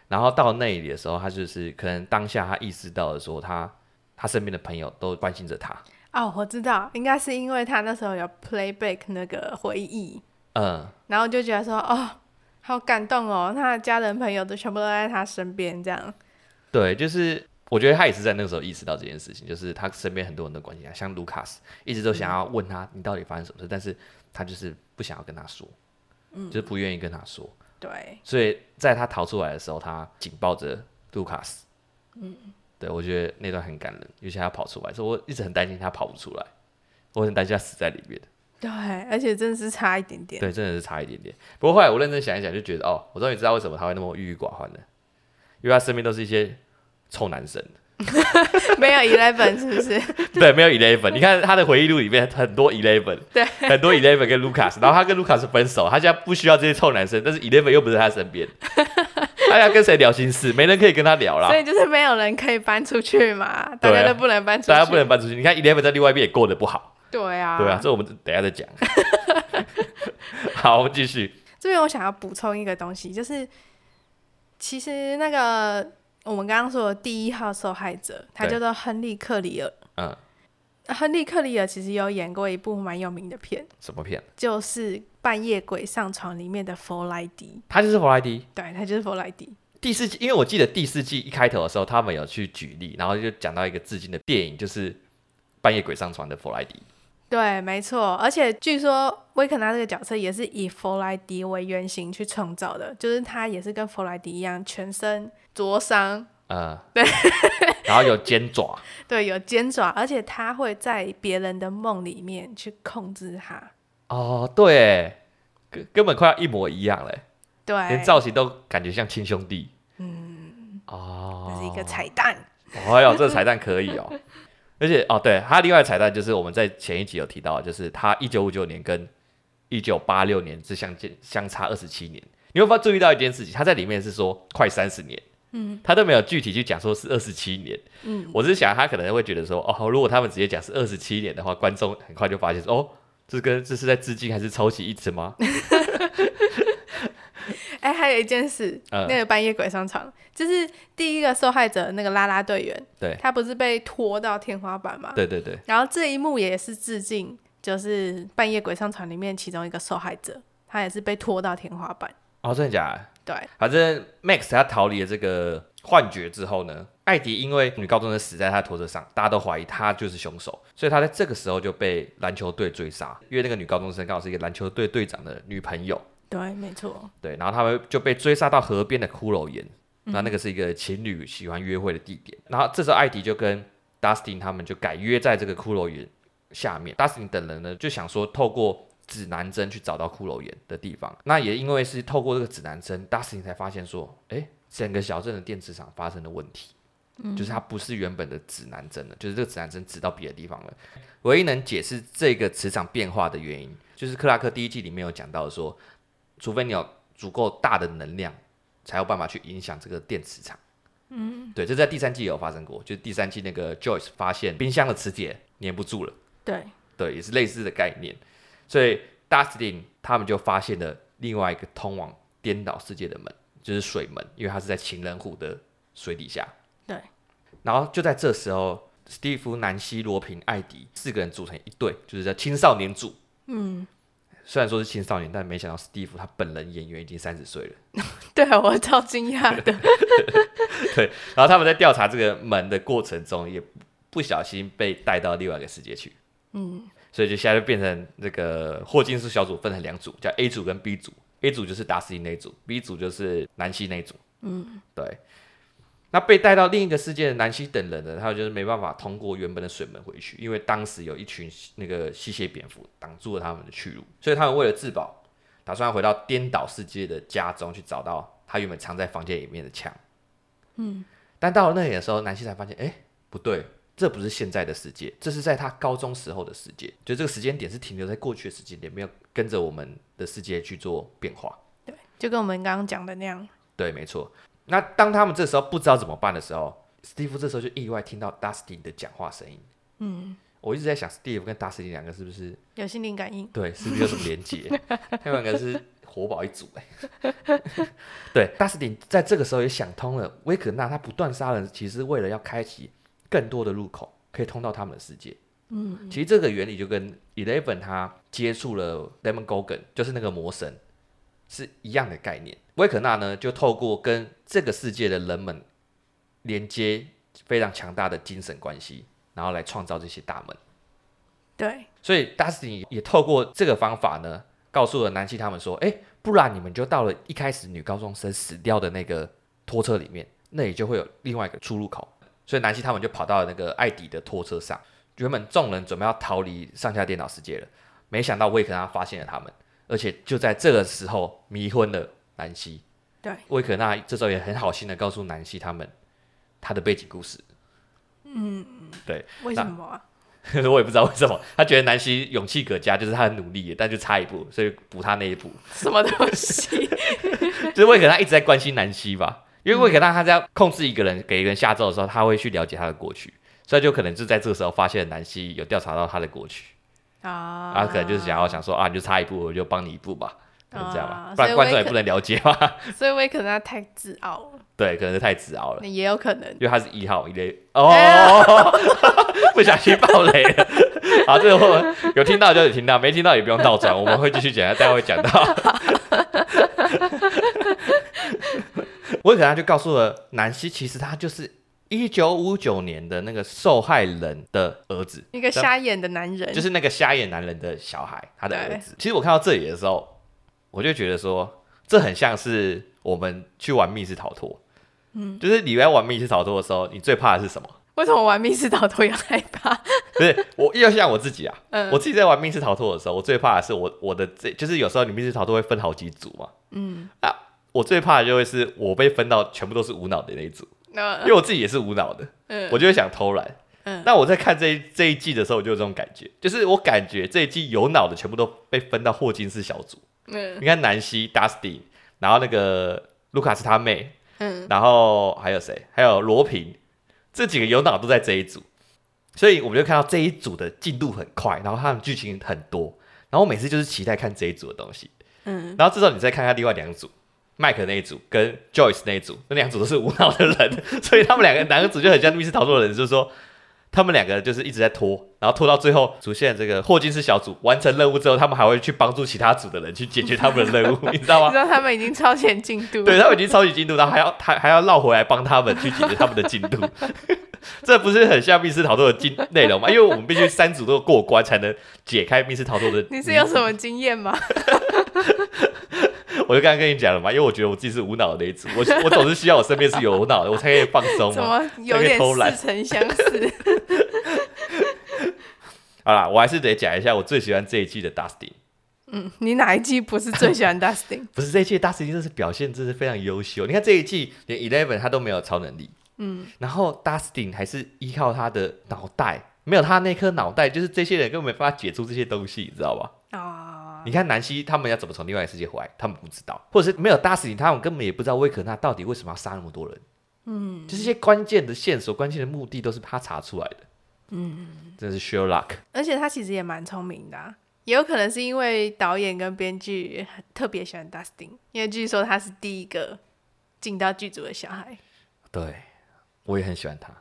[SPEAKER 2] 然后到那里的时候，他就是可能当下他意识到的时候，他他身边的朋友都关心着他。
[SPEAKER 1] 哦，我知道，应该是因为他那时候有 playback 那个回忆，
[SPEAKER 2] 嗯，
[SPEAKER 1] 然后就觉得说，哦，好感动哦，他的家人朋友都全部都在他身边，这样。
[SPEAKER 2] 对，就是我觉得他也是在那个时候意识到这件事情，就是他身边很多人都关心他，像卢卡斯一直都想要问他，你到底发生什么事，嗯，但是他就是不想要跟他说，嗯，就是不愿意跟他说。
[SPEAKER 1] 对，
[SPEAKER 2] 所以在他逃出来的时候，他紧抱着卢卡斯，嗯。对，我觉得那段很感人，尤其他跑出来，所以我一直很担心他跑不出来，我很担心他死在里面。
[SPEAKER 1] 对，而且真的是差一点点。
[SPEAKER 2] 对，真的是差一点点。不过后来我认真想一想，就觉得哦，我终于知道为什么他会那么郁郁寡欢了，因为他身边都是一些臭男生。
[SPEAKER 1] 没有 Eleven 是不是？
[SPEAKER 2] 对，没有 Eleven。你看他的回忆录里面很多 Eleven，
[SPEAKER 1] 对，
[SPEAKER 2] 很多 Eleven 跟 Lucas，然后他跟 Lucas 分手，他现在不需要这些臭男生，但是 Eleven 又不在他身边。他要跟谁聊心事？没人可以跟他聊了，
[SPEAKER 1] 所以就是没有人可以搬出去嘛，大家都不能搬出去，
[SPEAKER 2] 大家不能搬出去。你看，Eleven 在另外一边也过得不好。
[SPEAKER 1] 对啊，
[SPEAKER 2] 对啊，这我们等一下再讲。好，我们继续。
[SPEAKER 1] 这边我想要补充一个东西，就是其实那个我们刚刚说的第一号受害者，他叫做亨利·克里尔。嗯。亨利·克里尔其实有演过一部蛮有名的片，
[SPEAKER 2] 什么片？
[SPEAKER 1] 就是《半夜鬼上床》里面的佛莱迪，
[SPEAKER 2] 他就是佛莱迪，
[SPEAKER 1] 对，他就是佛莱迪。
[SPEAKER 2] 第四季，因为我记得第四季一开头的时候，他们有去举例，然后就讲到一个致敬的电影，就是《半夜鬼上床》的佛莱迪。
[SPEAKER 1] 对，没错，而且据说威肯纳这个角色也是以弗莱迪为原型去创造的，就是他也是跟弗莱迪一样，全身灼伤。
[SPEAKER 2] 呃，对，然后有尖爪，
[SPEAKER 1] 对，有尖爪，而且他会在别人的梦里面去控制他。
[SPEAKER 2] 哦，对，根根本快要一模一样嘞，
[SPEAKER 1] 对，
[SPEAKER 2] 连造型都感觉像亲兄弟。
[SPEAKER 1] 嗯，
[SPEAKER 2] 哦，
[SPEAKER 1] 这是一个彩蛋。
[SPEAKER 2] 哎呦，这个彩蛋可以哦，而且哦，对，他另外彩蛋就是我们在前一集有提到，就是他一九五九年跟一九八六年是相间相差二十七年。你会发注意到一件事情？他在里面是说快三十年。嗯，他都没有具体去讲说是二十七年。嗯，我是想他可能会觉得说，哦，如果他们直接讲是二十七年的话，观众很快就发现说，哦，这跟这是在致敬还是抄袭一
[SPEAKER 1] 词吗？还有一件事，嗯、那个半夜鬼上场，就是第一个受害者那个啦啦队员，
[SPEAKER 2] 对，
[SPEAKER 1] 他不是被拖到天花板吗？
[SPEAKER 2] 对对对。
[SPEAKER 1] 然后这一幕也是致敬，就是半夜鬼上场里面其中一个受害者，他也是被拖到天花板。
[SPEAKER 2] 哦，真的假的？
[SPEAKER 1] 对。
[SPEAKER 2] 反正 Max 他逃离了这个幻觉之后呢，艾迪因为女高中生死在他的拖车上，大家都怀疑他就是凶手，所以他在这个时候就被篮球队追杀，因为那个女高中生刚好是一个篮球队队长的女朋友。
[SPEAKER 1] 对，没错。
[SPEAKER 2] 对，然后他们就被追杀到河边的骷髅岩，那、嗯、那个是一个情侣喜欢约会的地点。然后这时候艾迪就跟 Dustin 他们就改约在这个骷髅岩下面。Dustin 等人呢就想说透过指南针去找到骷髅岩的地方。那也因为是透过这个指南针，Dustin 才发现说，哎，整个小镇的电磁场发生了问题，嗯、就是它不是原本的指南针了，就是这个指南针指到别的地方了。唯一能解释这个磁场变化的原因，就是克拉克第一季里面有讲到说。除非你有足够大的能量，才有办法去影响这个电磁场。嗯，对，这在第三季也有发生过，就是第三季那个 Joyce 发现冰箱的磁铁粘不住了。
[SPEAKER 1] 对，
[SPEAKER 2] 对，也是类似的概念。所以 Dustin 他们就发现了另外一个通往颠倒世界的门，就是水门，因为它是在情人湖的水底下。
[SPEAKER 1] 对。
[SPEAKER 2] 然后就在这时候，史蒂夫、南希、罗平、艾迪四个人组成一队，就是叫青少年组。嗯。虽然说是青少年，但没想到史蒂夫他本人演员已经三十岁了。
[SPEAKER 1] 对啊，我超惊讶的。
[SPEAKER 2] 对，然后他们在调查这个门的过程中，也不小心被带到另外一个世界去。嗯，所以就现在就变成那个霍金斯小组分成两组，叫 A 组跟 B 组。A 组就是达斯汀那组，B 组就是南希那组。嗯，对。那被带到另一个世界的南希等人呢，他就是没办法通过原本的水门回去，因为当时有一群那个吸血蝙蝠挡住了他们的去路，所以他们为了自保，打算回到颠倒世界的家中去找到他原本藏在房间里面的枪。嗯，但到了那里的时候，南希才发现，哎，不对，这不是现在的世界，这是在他高中时候的世界，就这个时间点是停留在过去的时间点，没有跟着我们的世界去做变化。
[SPEAKER 1] 对，就跟我们刚刚讲的那样。
[SPEAKER 2] 对，没错。那当他们这时候不知道怎么办的时候，史蒂夫这时候就意外听到 Dustin 的讲话声音。嗯，我一直在想，史蒂夫跟 Dustin 两个是不是
[SPEAKER 1] 有心灵感应？
[SPEAKER 2] 对，是不是有什么连接？他们两个是活宝一组哎。对，Dustin 在这个时候也想通了，威可纳他不断杀人，其实为了要开启更多的入口，可以通到他们的世界。嗯，其实这个原理就跟 Eleven 他接触了 Demogorgon，就是那个魔神。是一样的概念。威可纳呢，就透过跟这个世界的人们连接非常强大的精神关系，然后来创造这些大门。
[SPEAKER 1] 对，
[SPEAKER 2] 所以达斯汀也透过这个方法呢，告诉了南希他们说：“哎，不然你们就到了一开始女高中生死掉的那个拖车里面，那里就会有另外一个出入口。”所以南希他们就跑到了那个艾迪的拖车上。原本众人准备要逃离上下电脑世界了，没想到威可纳发现了他们。而且就在这个时候迷昏了南希。
[SPEAKER 1] 对，
[SPEAKER 2] 魏可纳这时候也很好心的告诉南希他们他的背景故事。
[SPEAKER 1] 嗯，
[SPEAKER 2] 对，
[SPEAKER 1] 为什么啊？
[SPEAKER 2] 我也不知道为什么，他觉得南希勇气可嘉，就是他很努力，但就差一步，所以补他那一步。
[SPEAKER 1] 什么东西？
[SPEAKER 2] 就是魏可纳一直在关心南希吧，因为魏可纳他在控制一个人，给一个人下咒的时候，他会去了解他的过去，所以就可能就在这个时候发现南希有调查到他的过去。
[SPEAKER 1] 啊，
[SPEAKER 2] 他可能就是想要想说啊，你就差一步，我就帮你一步吧，这样吧，不然观众也不能了解嘛。
[SPEAKER 1] 所以我也可能他太自傲了。
[SPEAKER 2] 对，可能是太自傲了。
[SPEAKER 1] 也有可能，
[SPEAKER 2] 因为他是一号一类 哦，不小心爆雷了。好，这个我有听到就有听到，没听到也不用倒转，我们会继续讲，大家会讲到。我可能就告诉了南希，其实他就是。一九五九年的那个受害人的儿子，
[SPEAKER 1] 一个瞎眼的男人，
[SPEAKER 2] 就是那个瞎眼男人的小孩，他的儿子。其实我看到这里的时候，我就觉得说，这很像是我们去玩密室逃脱。嗯，就是你来玩密室逃脱的时候，你最怕的是什么？
[SPEAKER 1] 为什么玩密室逃脱要害怕？
[SPEAKER 2] 不是我，要像我自己啊。嗯，我自己在玩密室逃脱的时候，我最怕的是我我的这，就是有时候你密室逃脱会分好几组嘛。嗯，啊，我最怕的就会是我被分到全部都是无脑的那一组。因为我自己也是无脑的，嗯、我就会想偷懒。嗯，那我在看这一这一季的时候，我就有这种感觉，就是我感觉这一季有脑的全部都被分到霍金斯小组。嗯，你看南希、Dustin，然后那个卢卡斯他妹，嗯，然后还有谁？还有罗平，这几个有脑都在这一组，所以我们就看到这一组的进度很快，然后他们剧情很多，然后我每次就是期待看这一组的东西。嗯，然后至少你再看看另外两组，麦克那一组跟 Joyce 那一组，那两组都是无脑的人，所以他们两个两个组就很像密室逃脱的人，就是说。他们两个就是一直在拖，然后拖到最后出现这个霍金斯小组完成任务之后，他们还会去帮助其他组的人去解决他们的任务，你知道吗？
[SPEAKER 1] 你知道他们已经超前进度，
[SPEAKER 2] 对，他们已经超前进度，然后还要还还要绕回来帮他们去解决他们的进度，这不是很像密室逃脱的进内容吗？因为我们必须三组都过关才能解开密室逃脱的。
[SPEAKER 1] 你是有什么经验吗？
[SPEAKER 2] 我就刚刚跟你讲了嘛，因为我觉得我自己是无脑的那一组，我我总是需要我身边是有脑的，我才可以放松嘛，
[SPEAKER 1] 怎么有点似曾相识。
[SPEAKER 2] 好啦，我还是得讲一下，我最喜欢这一季的 Dustin。
[SPEAKER 1] 嗯，你哪一季不是最喜欢 Dustin？
[SPEAKER 2] 不是这一季的 Dustin，真是表现真是非常优秀。你看这一季连 Eleven 他都没有超能力，嗯，然后 Dustin 还是依靠他的脑袋，没有他那颗脑袋，就是这些人根本没办法解出这些东西，你知道吧？啊，你看南希他们要怎么从另外一个世界回来，他们不知道，或者是没有 Dustin，他们根本也不知道威可纳到底为什么要杀那么多人。嗯，就是一些关键的线索、关键的目的都是他查出来的。嗯，真的是 Sherlock。
[SPEAKER 1] 而且他其实也蛮聪明的啊，也有可能是因为导演跟编剧特别喜欢 Dustin，因为据说他是第一个进到剧组的小孩。
[SPEAKER 2] 对，我也很喜欢他。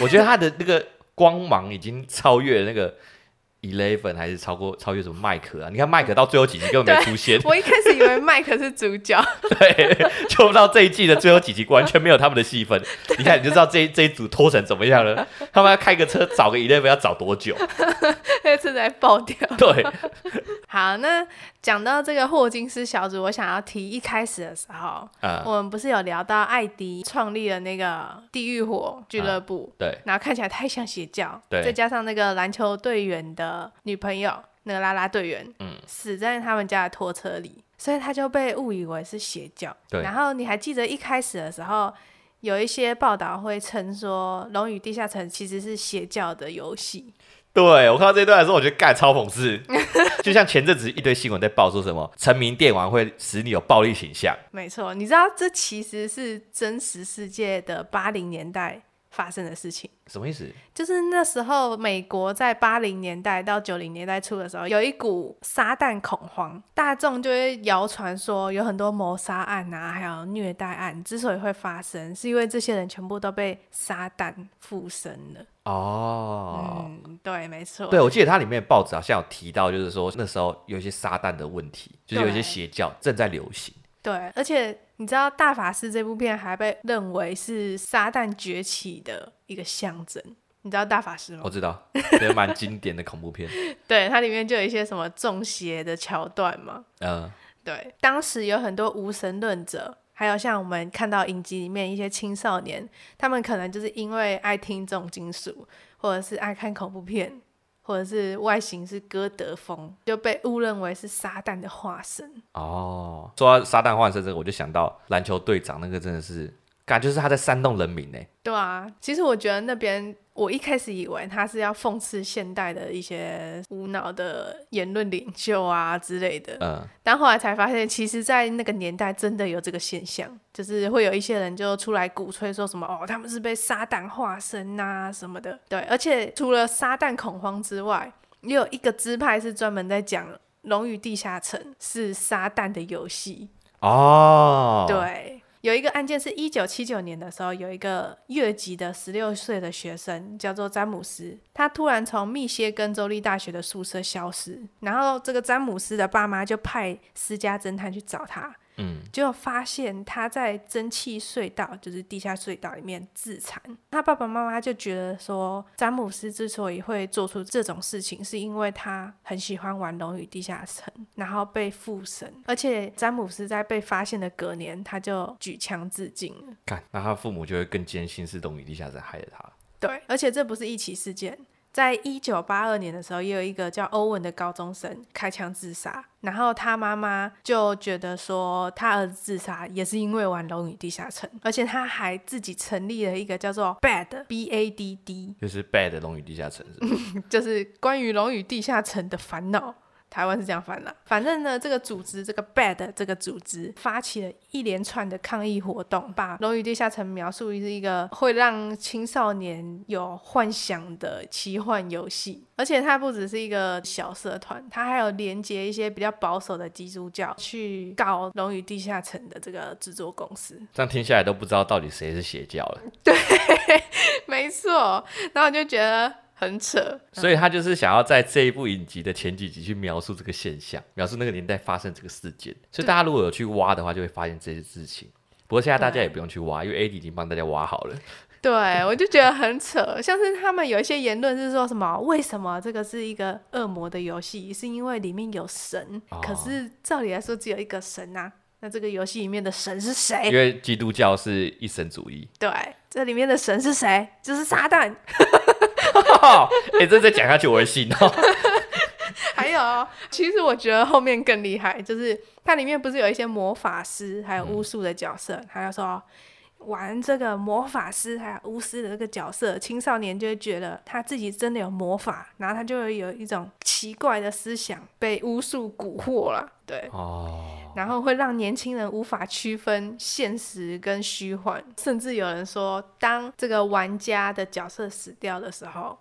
[SPEAKER 2] 我觉得他的那个光芒已经超越那个。Eleven 还是超过超越什么麦克啊？你看麦克到最后几集根本没出现。
[SPEAKER 1] 我一开始以为麦克是主角，
[SPEAKER 2] 对，就不知道这一季的最后几集完全没有他们的戏份。你看你就知道这一这一组拖成怎么样了。他们要开个车找个 Eleven 要找多久？
[SPEAKER 1] 那车在爆掉。
[SPEAKER 2] 对。
[SPEAKER 1] 好，那讲到这个霍金斯小组，我想要提一开始的时候，嗯、我们不是有聊到艾迪创立了那个地狱火俱乐部，
[SPEAKER 2] 嗯，对，
[SPEAKER 1] 然后看起来太像邪教，
[SPEAKER 2] 对，
[SPEAKER 1] 再加上那个篮球队员的女朋友，那个啦啦队员，嗯，死在他们家的拖车里，所以他就被误以为是邪教。对，然后你还记得一开始的时候，有一些报道会称说《龙与地下城》其实是邪教的游戏。
[SPEAKER 2] 对，我看到这一段的时候，我觉得干超讽刺，就像前阵子一堆新闻在报说什么沉迷电玩会使你有暴力倾向。
[SPEAKER 1] 没错，你知道这其实是真实世界的八零年代发生的事情。
[SPEAKER 2] 什么意思？
[SPEAKER 1] 就是那时候美国在八零年代到九零年代初的时候，有一股撒旦恐慌，大众就会谣传说有很多谋杀案啊，还有虐待案，之所以会发生，是因为这些人全部都被撒旦附身了。
[SPEAKER 2] 哦，
[SPEAKER 1] 嗯，对，没错。
[SPEAKER 2] 对，我记得它里面的报纸好像有提到，就是说那时候有一些撒旦的问题，就是有一些邪教正在流行。
[SPEAKER 1] 对，而且你知道《大法师》这部片还被认为是撒旦崛起的一个象征。你知道《大法师》吗？
[SPEAKER 2] 我知道，也蛮经典的恐怖片。
[SPEAKER 1] 对，它里面就有一些什么中邪的桥段嘛。嗯，对，当时有很多无神论者。还有像我们看到影集里面一些青少年，他们可能就是因为爱听重金属，或者是爱看恐怖片，或者是外形是哥德风，就被误认为是撒旦的化身。
[SPEAKER 2] 哦，说到撒旦化身这个，我就想到篮球队长那个真的是，感觉是他在煽动人民呢。
[SPEAKER 1] 对啊，其实我觉得那边。我一开始以为他是要讽刺现代的一些无脑的言论领袖啊之类的，嗯，但后来才发现，其实，在那个年代真的有这个现象，就是会有一些人就出来鼓吹说什么哦，他们是被撒旦化身啊什么的，对，而且除了撒旦恐慌之外，也有一个支派是专门在讲《龙与地下城》是撒旦的游戏
[SPEAKER 2] 哦，
[SPEAKER 1] 对。有一个案件是一九七九年的时候，有一个越级的十六岁的学生叫做詹姆斯，他突然从密歇根州立大学的宿舍消失，然后这个詹姆斯的爸妈就派私家侦探去找他。嗯，就发现他在蒸汽隧道，就是地下隧道里面自残。他爸爸妈妈就觉得说，詹姆斯之所以会做出这种事情，是因为他很喜欢玩《龙与地下城》，然后被附身。而且詹姆斯在被发现的隔年，他就举枪自尽了。
[SPEAKER 2] 看，那他父母就会更坚信是《龙与地下城》害了他。
[SPEAKER 1] 对，而且这不是一起事件。在一九八二年的时候，也有一个叫欧文的高中生开枪自杀，然后他妈妈就觉得说，他儿子自杀也是因为玩《龙与地下城》，而且他还自己成立了一个叫做 BAD B A D D，
[SPEAKER 2] 就是 BAD 龙与地下城是是？
[SPEAKER 1] 就是关于龙与地下城的烦恼台湾是这样翻的。反正呢，这个组织，这个 BAD 这个组织发起了一连串的抗议活动，把《龙与地下城》描述为是一个会让青少年有幻想的奇幻游戏。而且它不只是一个小社团，它还有连接一些比较保守的基督教去搞《龙与地下城》的这个制作公司。
[SPEAKER 2] 这样听下来都不知道到底谁是邪教了。
[SPEAKER 1] 对，没错。然后我就觉得。很扯，
[SPEAKER 2] 所以他就是想要在这一部影集的前几集去描述这个现象，描述那个年代发生这个事件。所以大家如果有去挖的话，就会发现这些事情。不过现在大家也不用去挖，因为 AD 已经帮大家挖好了。
[SPEAKER 1] 对，我就觉得很扯，像是他们有一些言论是说什么，为什么这个是一个恶魔的游戏？是因为里面有神，哦、可是照理来说只有一个神啊。那这个游戏里面的神是谁？
[SPEAKER 2] 因为基督教是一神主义。
[SPEAKER 1] 对，这里面的神是谁？就是撒旦。
[SPEAKER 2] 哎、欸，这再讲下去我会信哦。
[SPEAKER 1] 还有，其实我觉得后面更厉害，就是它里面不是有一些魔法师还有巫术的角色，他就说玩这个魔法师还有巫师的这个角色，青少年就会觉得他自己真的有魔法，然后他就会有一种奇怪的思想被巫术蛊惑了。对哦。然后会让年轻人无法区分现实跟虚幻，甚至有人说，当这个玩家的角色死掉的时候，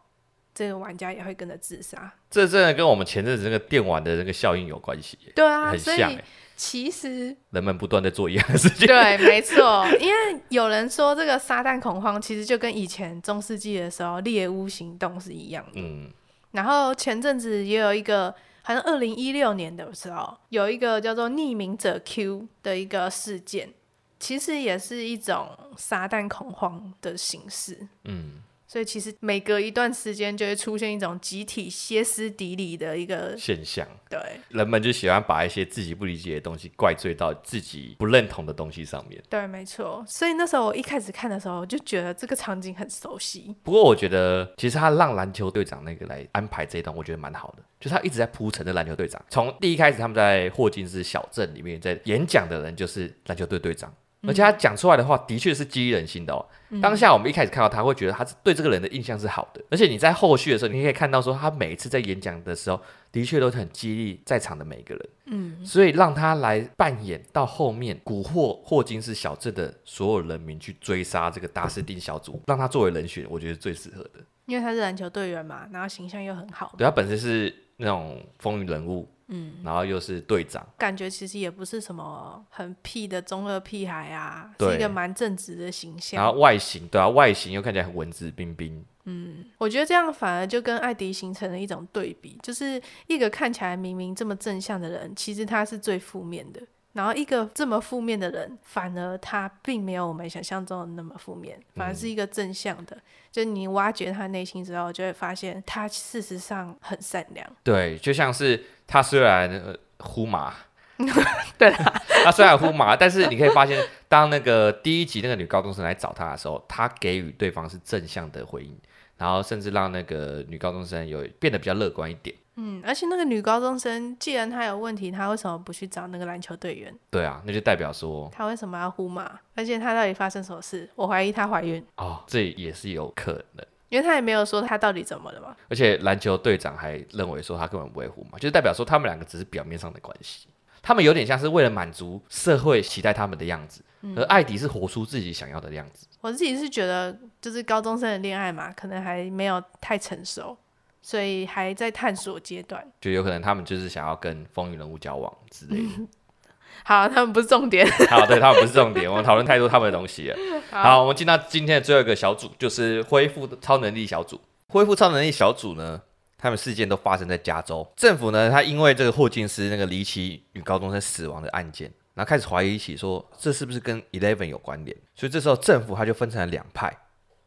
[SPEAKER 1] 这个玩家也会跟着自杀。
[SPEAKER 2] 这真的跟我们前阵子那个电玩的那个效应有关系。
[SPEAKER 1] 对啊，
[SPEAKER 2] 很像。
[SPEAKER 1] 其实
[SPEAKER 2] 人们不断在做一样的事情。
[SPEAKER 1] 对，没错。因为有人说，这个撒旦恐慌其实就跟以前中世纪的时候猎巫行动是一样的。嗯。然后前阵子也有一个。好像二零一六年的时候，有一个叫做“匿名者 Q” 的一个事件，其实也是一种撒旦恐慌的形式。嗯。所以其实每隔一段时间就会出现一种集体歇斯底里的一个
[SPEAKER 2] 现象。
[SPEAKER 1] 对，
[SPEAKER 2] 人们就喜欢把一些自己不理解的东西怪罪到自己不认同的东西上面。
[SPEAKER 1] 对，没错。所以那时候我一开始看的时候，我就觉得这个场景很熟悉。
[SPEAKER 2] 不过我觉得其实他让篮球队长那个来安排这一段，我觉得蛮好的。就是他一直在铺陈的篮球队长，从第一开始他们在霍金斯小镇里面在演讲的人就是篮球队队长。而且他讲出来的话，的确是激励人心的哦。当下我们一开始看到他，会觉得他是对这个人的印象是好的。而且你在后续的时候，你可以看到说，他每一次在演讲的时候，的确都很激励在场的每一个人。嗯，所以让他来扮演到后面蛊惑霍金斯小镇的所有人民去追杀这个达斯汀小组，让他作为人选，我觉得最适合的。
[SPEAKER 1] 因为他是篮球队员嘛，然后形象又很好。
[SPEAKER 2] 对，他本身是那种风云人物。嗯，然后又是队长，
[SPEAKER 1] 感觉其实也不是什么很屁的中二屁孩啊，是一个蛮正直的形象。
[SPEAKER 2] 然后外形，对啊，外形又看起来很文质彬彬。
[SPEAKER 1] 嗯，我觉得这样反而就跟艾迪形成了一种对比，就是一个看起来明明这么正向的人，其实他是最负面的。然后一个这么负面的人，反而他并没有我们想象中的那么负面，反而是一个正向的。嗯、就你挖掘他内心之后，就会发现他事实上很善良。
[SPEAKER 2] 对，就像是他虽然、呃、呼麻，
[SPEAKER 1] 对啦，
[SPEAKER 2] 他虽然呼麻，但是你可以发现，当那个第一集那个女高中生来找他的时候，他给予对方是正向的回应，然后甚至让那个女高中生有变得比较乐观一点。
[SPEAKER 1] 嗯，而且那个女高中生，既然她有问题，她为什么不去找那个篮球队员？
[SPEAKER 2] 对啊，那就代表说
[SPEAKER 1] 她为什么要呼嘛？而且她到底发生什么事？我怀疑她怀孕。
[SPEAKER 2] 哦，这也是有可能，
[SPEAKER 1] 因为她也没有说她到底怎么了嘛。
[SPEAKER 2] 而且篮球队长还认为说她根本不会呼嘛，就是代表说他们两个只是表面上的关系。他们有点像是为了满足社会期待他们的样子，嗯、而艾迪是活出自己想要的样子。
[SPEAKER 1] 我自己是觉得，就是高中生的恋爱嘛，可能还没有太成熟。所以还在探索阶段，
[SPEAKER 2] 就有可能他们就是想要跟风云人物交往之类的。
[SPEAKER 1] 好，他们不是重点。
[SPEAKER 2] 好，对，他们不是重点。我们讨论太多他们的东西了。好，好，我们进到今天的最后一个小组，就是恢复超能力小组。恢复超能力小组呢，他们事件都发生在加州。政府呢，他因为这个霍金斯那个离奇女高中生死亡的案件，然后开始怀疑起说，这是不是跟 Eleven 有关联？所以这时候政府他就分成了两派，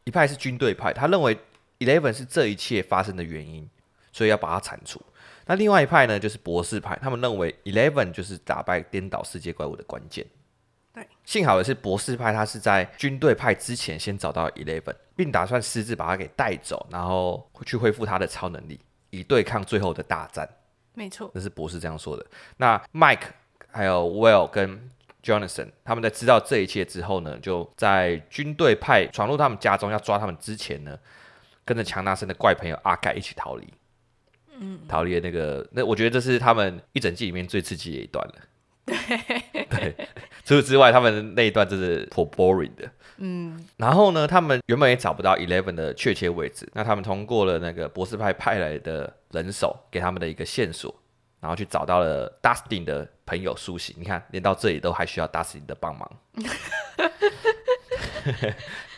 [SPEAKER 2] 一派是军队派，他认为。Eleven 是这一切发生的原因，所以要把它铲除。那另外一派呢，就是博士派，他们认为 Eleven 就是打败颠倒世界怪物的关键。
[SPEAKER 1] 对，
[SPEAKER 2] 幸好的是博士派他是在军队派之前先找到 Eleven，并打算私自把他给带走，然后去恢复他的超能力，以对抗最后的大战。
[SPEAKER 1] 没错，
[SPEAKER 2] 那是博士这样说的。那 Mike 还有 Will 跟 Jonathan 他们在知道这一切之后呢，就在军队派闯入他们家中要抓他们之前呢。跟着强纳森的怪朋友阿盖一起逃离。
[SPEAKER 1] 嗯，
[SPEAKER 2] 逃离的那个，那我觉得这是他们一整季里面最刺激的一段了。
[SPEAKER 1] 对
[SPEAKER 2] 对，除此之外，他们那一段真是颇 boring 的。
[SPEAKER 1] 嗯，
[SPEAKER 2] 然后呢，他们原本也找不到 Eleven 的确切位置，那他们通过了那个博士派派来的人手给他们的一个线索，然后去找到了 Dustin 的朋友苏醒。你看，连到这里都还需要 Dustin 的帮忙。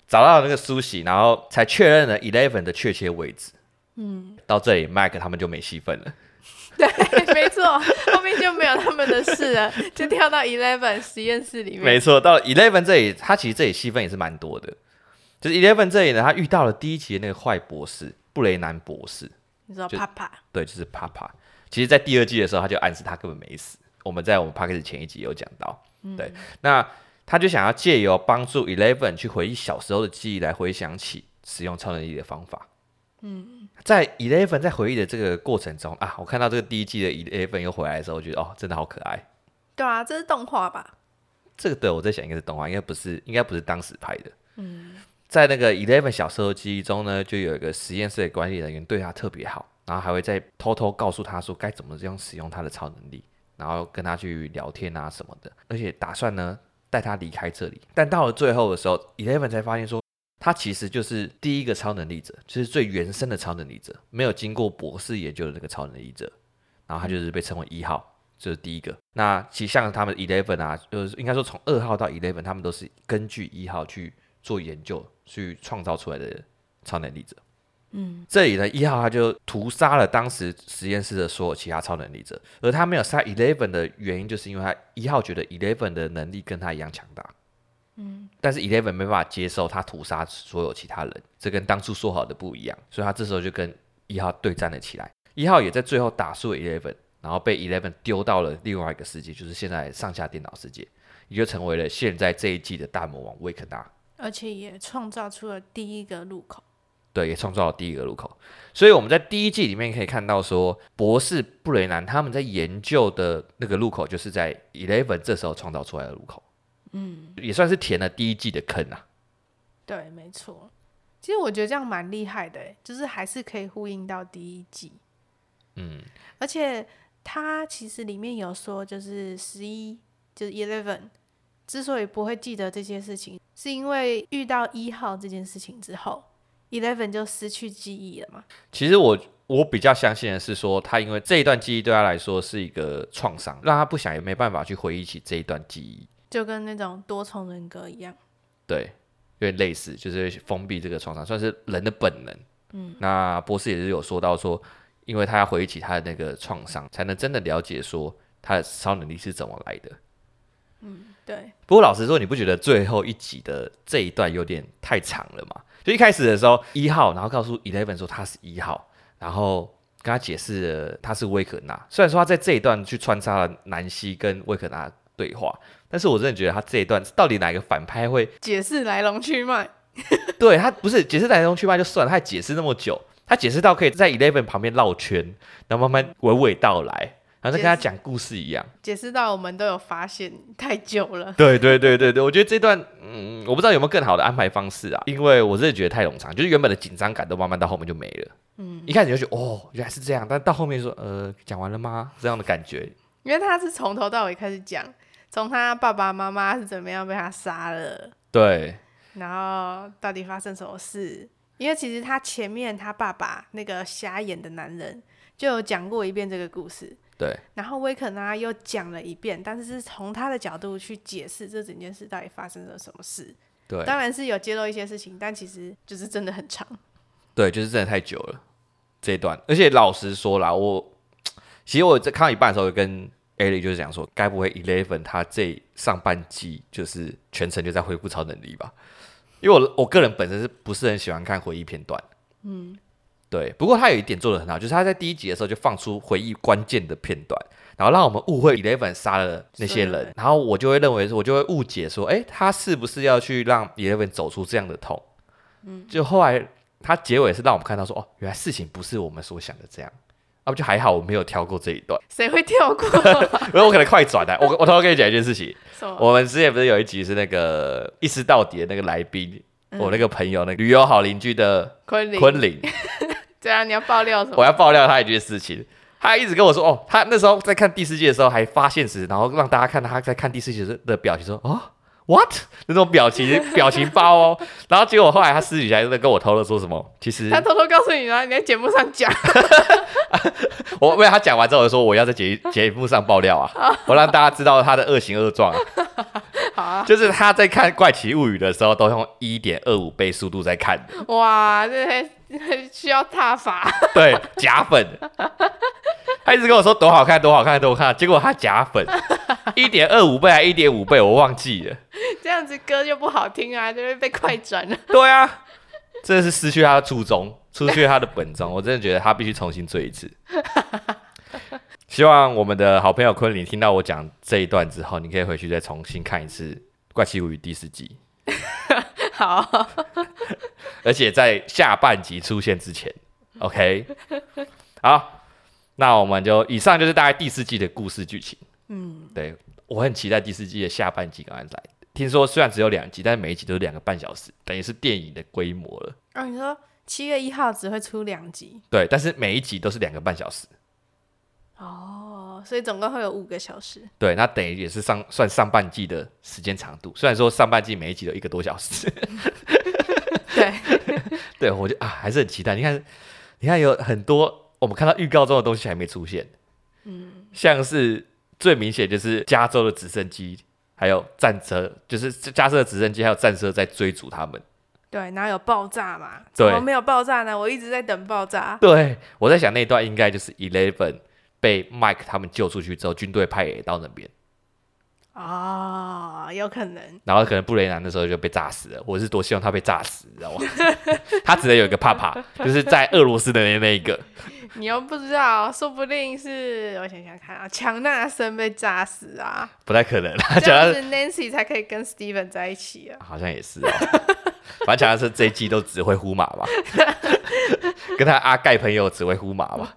[SPEAKER 2] 找到了那个苏醒，然后才确认了 Eleven 的确切位置。嗯，到这里，Mike 他们就没戏份了。
[SPEAKER 1] 对，没错，后面就没有他们的事了，就跳到 Eleven 实验室里面。
[SPEAKER 2] 没错，到了 Eleven 这里，他其实这里戏份也是蛮多的。就是 Eleven 这里呢，他遇到了第一集的那个坏博士布雷南博士。
[SPEAKER 1] 你知道帕帕？
[SPEAKER 2] 对，就是帕帕。其实，在第二季的时候，他就暗示他根本没死。我们在我们 Podcast 前一集有讲到。嗯、对，那他就想要借由帮助 Eleven 去回忆小时候的记忆，来回想起使用超能力的方法。嗯，在 Eleven 在回忆的这个过程中啊，我看到这个第一季的 Eleven 又回来的时候，我觉得哦，真的好可爱。
[SPEAKER 1] 对啊，这是动画吧？
[SPEAKER 2] 这个对，我在想应该是动画，应该不是，应该不是当时拍的。嗯，在那个 Eleven 小时候的记忆中呢，就有一个实验室的管理人员对他特别好，然后还会再偷偷告诉他说该怎么这样使用他的超能力，然后跟他去聊天啊什么的，而且打算呢带他离开这里。但到了最后的时候，Eleven 才发现说。他其实就是第一个超能力者，就是最原生的超能力者，没有经过博士研究的那个超能力者。然后他就是被称为一号，就是第一个。那其实像他们 Eleven 啊，就是应该说从二号到 Eleven，他们都是根据一号去做研究，去创造出来的超能力者。嗯，这里呢，一号他就屠杀了当时实验室的所有其他超能力者，而他没有杀 Eleven 的原因，就是因为他一号觉得 Eleven 的能力跟他一样强大。嗯，但是 Eleven 没办法接受他屠杀所有其他人，这跟当初说好的不一样，所以他这时候就跟一号对战了起来。一号也在最后打输了 Eleven，然后被 Eleven 丢到了另外一个世界，就是现在上下电脑世界，也就成为了现在这一季的大魔王维克纳，
[SPEAKER 1] 而且也创造出了第一个入口。
[SPEAKER 2] 对，也创造了第一个路口。所以我们在第一季里面可以看到说，博士布雷南他们在研究的那个路口，就是在 Eleven 这时候创造出来的路口。嗯，也算是填了第一季的坑啊。
[SPEAKER 1] 对，没错。其实我觉得这样蛮厉害的，就是还是可以呼应到第一季。嗯，而且他其实里面有说，就是十一，就是 Eleven 之所以不会记得这些事情，是因为遇到一号这件事情之后，Eleven 就失去记忆了嘛。
[SPEAKER 2] 其实我我比较相信的是说，他因为这一段记忆对他来说是一个创伤，让他不想也没办法去回忆起这一段记忆。
[SPEAKER 1] 就跟那种多重人格一样，
[SPEAKER 2] 对，有点类似，就是封闭这个创伤，算是人的本能。嗯，那博士也是有说到说，因为他要回忆起他的那个创伤，才能真的了解说他的超能力是怎么来的。
[SPEAKER 1] 嗯，对。
[SPEAKER 2] 不过老实说，你不觉得最后一集的这一段有点太长了吗？就一开始的时候，一号，然后告诉 Eleven 说他是一号，然后跟他解释了他是威可纳。虽然说他在这一段去穿插了南希跟威可纳对话。但是我真的觉得他这一段到底哪个反派会
[SPEAKER 1] 解释来龙去脉？
[SPEAKER 2] 对，他不是解释来龙去脉就算了，他还解释那么久，他解释到可以在 Eleven 旁边绕圈，然后慢慢娓娓道来，然后跟他讲故事一样。
[SPEAKER 1] 解释到我们都有发现太久了。
[SPEAKER 2] 对对对对对，我觉得这段嗯，我不知道有没有更好的安排方式啊，因为我真的觉得太冗长，就是原本的紧张感都慢慢到后面就没了。嗯，一开始就觉得哦原来是这样，但到后面说呃讲完了吗？这样的感觉。
[SPEAKER 1] 因为他是从头到尾开始讲。从他爸爸妈妈是怎么样被他杀了，
[SPEAKER 2] 对，
[SPEAKER 1] 然后到底发生什么事？因为其实他前面他爸爸那个瞎眼的男人就有讲过一遍这个故事，
[SPEAKER 2] 对，
[SPEAKER 1] 然后威肯呢又讲了一遍，但是是从他的角度去解释这整件事到底发生了什么事，
[SPEAKER 2] 对，
[SPEAKER 1] 当然是有揭露一些事情，但其实就是真的很长，
[SPEAKER 2] 对，就是真的太久了这一段，而且老实说啦，我其实我在看到一半的时候跟。艾莉就是讲说，该不会 Eleven 他这上半季就是全程就在恢复超能力吧？因为我我个人本身是不是很喜欢看回忆片段？嗯，对。不过他有一点做的很好，就是他在第一集的时候就放出回忆关键的片段，然后让我们误会 Eleven 杀了那些人，然后我就会认为说，我就会误解说，哎，他是不是要去让 Eleven 走出这样的痛？嗯，就后来他结尾是让我们看到说，哦，原来事情不是我们所想的这样。啊，不就还好，我没有跳过这一段。
[SPEAKER 1] 谁会跳过？
[SPEAKER 2] 因为我可能快转的。我我偷偷跟你讲一件事情。我们之前不是有一集是那个一丝到底的那个来宾，嗯、我那个朋友，那个旅游好邻居的昆凌。昆凌
[SPEAKER 1] 对啊，你要爆料什么？
[SPEAKER 2] 我要爆料他一件事情。他一直跟我说，哦，他那时候在看第四季的时候还发现时，然后让大家看他在看第四季的表情，说，哦，what？那种表情表情包哦。然后结果后来他私底下又在跟我偷偷说什么，其实
[SPEAKER 1] 他偷偷告诉你啊，你在节目上讲。
[SPEAKER 2] 我为他讲完之后，我就说我要在节节目上爆料啊，我让大家知道他的恶行恶状。
[SPEAKER 1] 好啊，
[SPEAKER 2] 就是他在看《怪奇物语》的时候，都用一点二五倍速度在看。
[SPEAKER 1] 哇，这还 需要踏法？
[SPEAKER 2] 对，假粉。他一直跟我说多好看，多好看，多好看。结果他假粉，一点二五倍还一点五倍，我忘记了。
[SPEAKER 1] 这样子歌就不好听啊，就会被快转了。
[SPEAKER 2] 对啊，真的是失去他的初衷，失去他的本宗。我真的觉得他必须重新追一次。希望我们的好朋友昆凌听到我讲这一段之后，你可以回去再重新看一次《怪奇物语》第四季。
[SPEAKER 1] 好，
[SPEAKER 2] 而且在下半集出现之前，OK。好，那我们就以上就是大概第四季的故事剧情。嗯，对，我很期待第四季的下半集赶快来。听说虽然只有两集，但是每一集都是两个半小时，等于是电影的规模了。
[SPEAKER 1] 哦，你说七月一号只会出两集？
[SPEAKER 2] 对，但是每一集都是两个半小时。
[SPEAKER 1] 哦，所以总共会有五个小时。
[SPEAKER 2] 对，那等于也是上算上半季的时间长度。虽然说上半季每一集都一个多小时。
[SPEAKER 1] 对，
[SPEAKER 2] 对，我就啊还是很期待。你看，你看有很多我们看到预告中的东西还没出现。嗯，像是最明显就是加州的直升机，还有战车，就是加州的直升机还有战车在追逐他们。
[SPEAKER 1] 对，然后有爆炸嘛？怎么没有爆炸呢？我一直在等爆炸。
[SPEAKER 2] 对，我在想那段应该就是 Eleven。被 Mike 他们救出去之后，军队派也到那边。
[SPEAKER 1] 啊、哦，有可能。
[SPEAKER 2] 然后可能布雷南的时候就被炸死了。我是多希望他被炸死，你知道吗？他只能有一个帕帕，就是在俄罗斯的那那一个。
[SPEAKER 1] 你又不知道，说不定是我想想看啊，强纳森被炸死啊？
[SPEAKER 2] 不太可能。
[SPEAKER 1] 这样子 Nancy 才可以跟 Steven 在一起啊？
[SPEAKER 2] 好像也是哦。反正强纳森这一季都只会呼马吧？跟他阿盖朋友只会呼马吧？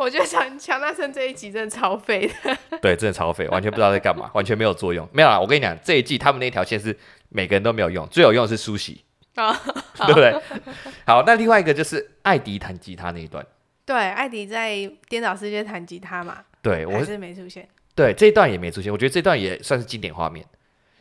[SPEAKER 1] 我觉得强强纳森这一集真的超废的，
[SPEAKER 2] 对，真的超废，完全不知道在干嘛，完全没有作用。没有啦，我跟你讲，这一季他们那条线是每个人都没有用，最有用的是舒奚，啊，对不对？好，那另外一个就是艾迪弹吉他那一段，
[SPEAKER 1] 对，艾迪在颠倒世界弹吉他嘛，
[SPEAKER 2] 对，我
[SPEAKER 1] 还是没出现，
[SPEAKER 2] 对，这一段也没出现，我觉得这段也算是经典画面，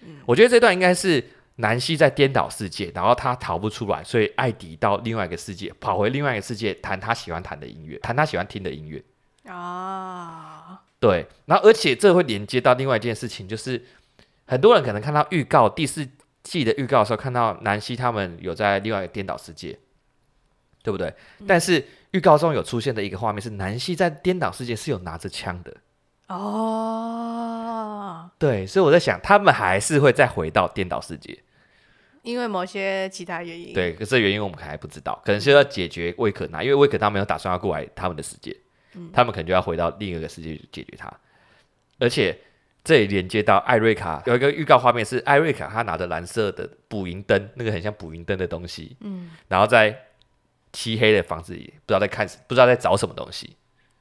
[SPEAKER 2] 嗯，我觉得这段应该是。南希在颠倒世界，然后他逃不出来，所以艾迪到另外一个世界，跑回另外一个世界，弹他喜欢弹的音乐，弹他喜欢听的音乐。啊，对，然后而且这会连接到另外一件事情，就是很多人可能看到预告第四季的预告的时候，看到南希他们有在另外一个颠倒世界，对不对？嗯、但是预告中有出现的一个画面是南希在颠倒世界是有拿着枪的。哦，对，所以我在想，他们还是会再回到颠倒世界。
[SPEAKER 1] 因为某些其他原因，
[SPEAKER 2] 对，可是原因我们可还不知道，可能是要解决魏可娜，因为魏可娜没有打算要过来他们的世界，嗯、他们可能就要回到另一个世界去解决它。而且这也连接到艾瑞卡，有一个预告画面是艾瑞卡，她拿着蓝色的捕蝇灯，那个很像捕蝇灯的东西，嗯，然后在漆黑的房子里，不知道在看，不知道在找什么东西。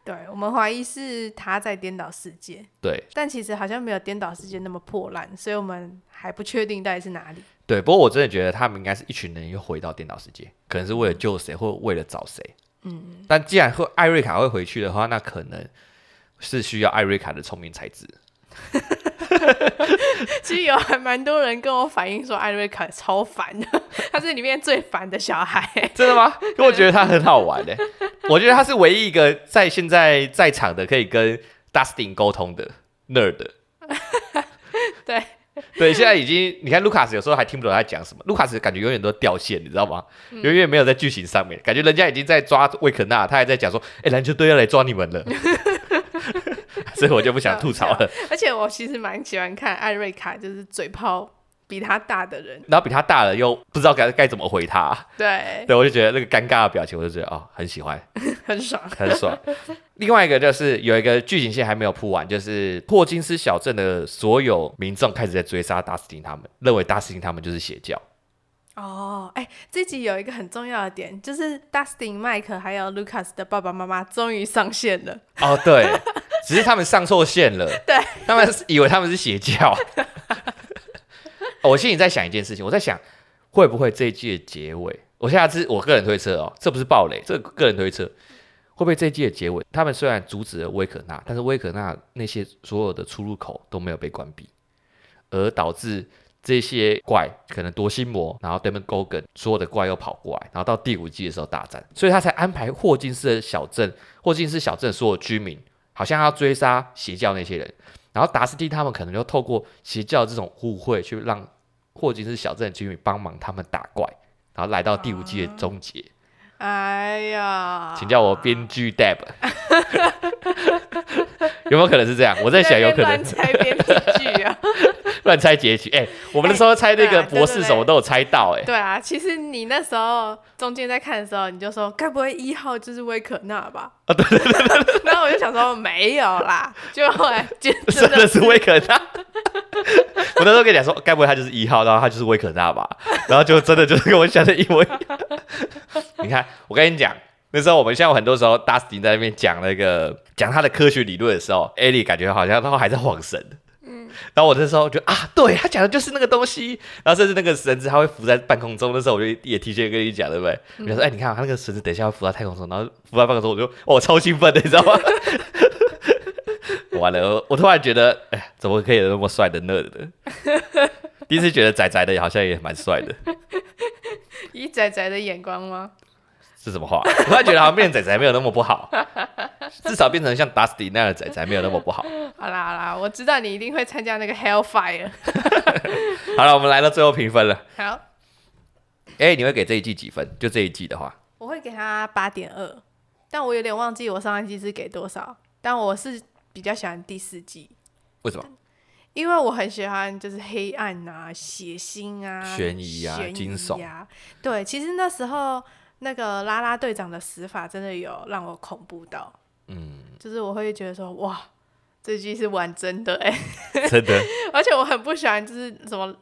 [SPEAKER 1] 对，我们怀疑是他在颠倒世界，
[SPEAKER 2] 对，
[SPEAKER 1] 但其实好像没有颠倒世界那么破烂，所以我们还不确定到底是哪里。
[SPEAKER 2] 对，不过我真的觉得他们应该是一群人又回到电脑世界，可能是为了救谁，或为了找谁。嗯，但既然会艾瑞卡会回去的话，那可能是需要艾瑞卡的聪明才智。
[SPEAKER 1] 其实有还蛮多人跟我反映说，艾瑞卡超烦的，他是里面最烦的小孩。
[SPEAKER 2] 真的吗？因为我觉得他很好玩诶，我觉得他是唯一一个在现在在场的可以跟 Dustin 沟通的 nerd。
[SPEAKER 1] 对。
[SPEAKER 2] 对，现在已经你看卢卡斯有时候还听不懂他在讲什么，卢卡斯感觉永远都掉线，你知道吗？嗯、永远没有在剧情上面，感觉人家已经在抓魏可纳，他还在讲说，哎，篮球队要来抓你们了，所以我就不想吐槽了。
[SPEAKER 1] 而且我其实蛮喜欢看艾瑞卡，就是嘴炮。比他大的人，
[SPEAKER 2] 然后比他大了又不知道该该怎么回他，
[SPEAKER 1] 对，
[SPEAKER 2] 对我就觉得那个尴尬的表情，我就觉得哦，很喜欢，
[SPEAKER 1] 很爽，
[SPEAKER 2] 很爽。另外一个就是有一个剧情线还没有铺完，就是霍金斯小镇的所有民众开始在追杀达斯汀他们，认为达斯汀他们就是邪教。
[SPEAKER 1] 哦，哎，这集有一个很重要的点，就是达斯汀、麦克还有卢卡斯的爸爸妈妈终于上线了。
[SPEAKER 2] 哦，对，只是他们上错线了，
[SPEAKER 1] 对，
[SPEAKER 2] 他们以为他们是邪教。我心里在想一件事情，我在想会不会这一季的结尾我下次我个人推测哦，这不是暴雷，这个个人推测，会不会这一季的结尾，他们虽然阻止了威可纳，但是威可纳那些所有的出入口都没有被关闭，而导致这些怪可能夺心魔，然后 Demogorgon 所有的怪又跑过来，然后到第五季的时候大战，所以他才安排霍金斯的小镇，霍金斯小镇所有居民好像要追杀邪教那些人，然后达斯汀他们可能就透过邪教这种互惠去让霍金斯小镇居民帮忙他们打怪。然后来到第五季的终结，
[SPEAKER 1] 哎呀，
[SPEAKER 2] 请叫我编剧 Deb，有没有可能是这样？我在想有可能。
[SPEAKER 1] 猜编剧啊，
[SPEAKER 2] 乱猜结局。哎，我们那时候猜那个博士什么都有猜到，哎。
[SPEAKER 1] 对啊，其实你那时候中间在看的时候，你就说该不会一号就是威可纳吧？
[SPEAKER 2] 啊，对对对對。
[SPEAKER 1] 然后我就想说没有啦，就后来 真
[SPEAKER 2] 的是威可纳。我那时候跟你讲说，该不会他就是一号，然后他就是威可纳吧？然后就真的就是跟我想的一模一样。你看，我跟你讲，那时候我们现在很多时候，Dustin 在那边讲那个讲他的科学理论的时候，Ellie 感觉好像他还在晃神。嗯。然后我那时候就啊，对他讲的就是那个东西。然后甚至那个绳子他会浮在半空中，那时候我就也提前跟你讲，对不对？我就说，哎，你看他那个绳子等一下会浮在太空中，然后浮在半空中，我就哦，超兴奋的，你知道吗？完了，我突然觉得，哎，怎么可以有那么帅的 nerd 的？第一次觉得仔仔的好像也蛮帅的。
[SPEAKER 1] 以仔仔的眼光吗？
[SPEAKER 2] 是什么话？我突然觉得好像变仔仔没有那么不好，至少变成像 Dusty 那样的仔仔没有那么不好。
[SPEAKER 1] 好啦好啦，我知道你一定会参加那个 Hellfire。
[SPEAKER 2] 好了，我们来到最后评分了。
[SPEAKER 1] 好。
[SPEAKER 2] 哎、欸，你会给这一季几分？就这一季的话，
[SPEAKER 1] 我会给他八点二，但我有点忘记我上一季是给多少，但我是。比较喜欢第四季，
[SPEAKER 2] 为什么？
[SPEAKER 1] 因为我很喜欢就是黑暗啊、血腥啊、
[SPEAKER 2] 悬疑啊、惊悚
[SPEAKER 1] 啊。对，其实那时候那个拉拉队长的死法真的有让我恐怖到，嗯，就是我会觉得说哇，这句是玩真的哎、
[SPEAKER 2] 欸，真的。
[SPEAKER 1] 而且我很不喜欢就是什么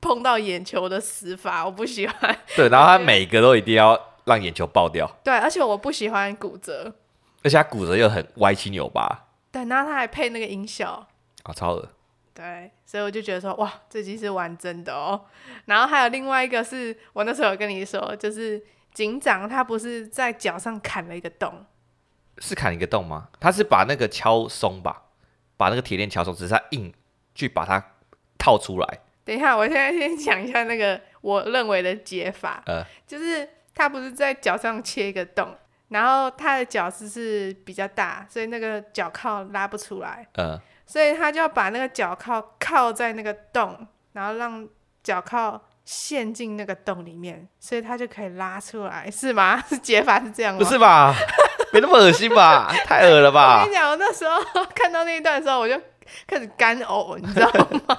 [SPEAKER 1] 碰到眼球的死法，我不喜欢。
[SPEAKER 2] 对，然后他每个都一定要让眼球爆掉。
[SPEAKER 1] 对，而且我不喜欢骨折，
[SPEAKER 2] 而且他骨折又很歪七扭八。
[SPEAKER 1] 对，然后他还配那个音效，啊、
[SPEAKER 2] 哦，超恶。
[SPEAKER 1] 对，所以我就觉得说，哇，这集是玩真的哦。然后还有另外一个是我那时候有跟你说，就是警长他不是在脚上砍了一个洞，
[SPEAKER 2] 是砍一个洞吗？他是把那个敲松吧，把那个铁链敲松，只是他硬去把它套出来。
[SPEAKER 1] 等一下，我现在先讲一下那个我认为的解法，呃，就是他不是在脚上切一个洞。然后他的脚是是比较大，所以那个脚铐拉不出来。嗯，所以他就要把那个脚铐靠在那个洞，然后让脚铐陷进那个洞里面，所以他就可以拉出来，是吗？是 解法是这样吗？
[SPEAKER 2] 不是吧？没那么恶心吧？太恶了吧？
[SPEAKER 1] 我跟你讲，我那时候看到那一段的时候，我就开始干呕，你知道吗？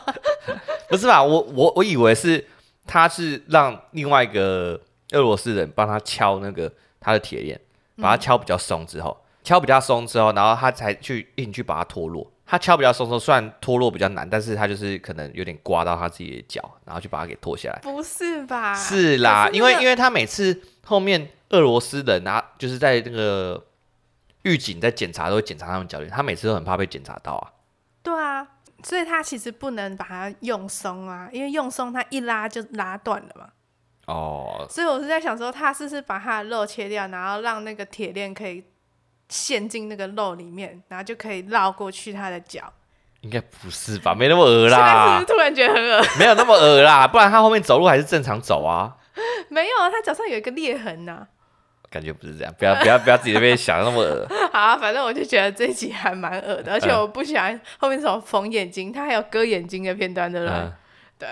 [SPEAKER 2] 不是吧？我我我以为是他是让另外一个俄罗斯人帮他敲那个他的铁链。把它敲比较松之后，敲比较松之后，然后他才去硬去把它脱落。他敲比较松之后，虽然脱落比较难，但是他就是可能有点刮到他自己的脚，然后就把它给脱下来。
[SPEAKER 1] 不是吧？
[SPEAKER 2] 是啦，是因为因为他每次后面俄罗斯人拿就是在那个狱警在检查都会检查他们脚链，他每次都很怕被检查到啊。
[SPEAKER 1] 对啊，所以他其实不能把它用松啊，因为用松他一拉就拉断了嘛。
[SPEAKER 2] 哦，
[SPEAKER 1] 所以我是在想说，他是不是把他的肉切掉，然后让那个铁链可以陷进那个肉里面，然后就可以绕过去他的脚？
[SPEAKER 2] 应该不是吧？没那么恶啦！
[SPEAKER 1] 现在是不是突然觉得很恶？
[SPEAKER 2] 没有那么恶啦，不然他后面走路还是正常走啊。
[SPEAKER 1] 没有啊，他脚上有一个裂痕呐、啊。
[SPEAKER 2] 感觉不是这样，不要不要不要自己那边想那么恶。
[SPEAKER 1] 好、啊，反正我就觉得这一集还蛮恶的，而且我不喜欢后面什么缝眼睛，他还有割眼睛的片段，对不对？嗯、对，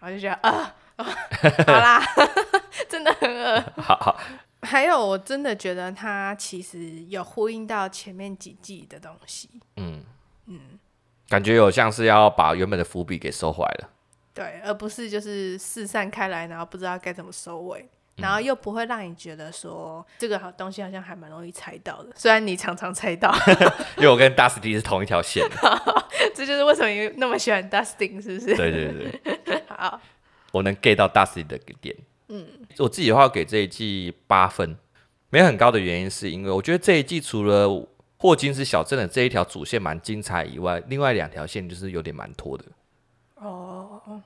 [SPEAKER 1] 然后就觉得啊。好啦，真的很恶。
[SPEAKER 2] 好好，
[SPEAKER 1] 还有我真的觉得他其实有呼应到前面几季的东西。嗯
[SPEAKER 2] 嗯，感觉有像是要把原本的伏笔给收回来了。
[SPEAKER 1] 对，而不是就是四散开来，然后不知道该怎么收尾，然后又不会让你觉得说这个好东西好像还蛮容易猜到的。虽然你常常猜到，
[SPEAKER 2] 因为我跟 Dustin 是同一条线。
[SPEAKER 1] 这就是为什么你那么喜欢 Dustin，是不是？
[SPEAKER 2] 对对对。
[SPEAKER 1] 好。
[SPEAKER 2] 我能 get 到 Dusty 的点，嗯，我自己的话给这一季八分，没有很高的原因是因为我觉得这一季除了霍金斯小镇的这一条主线蛮精彩以外，另外两条线就是有点蛮拖的。哦，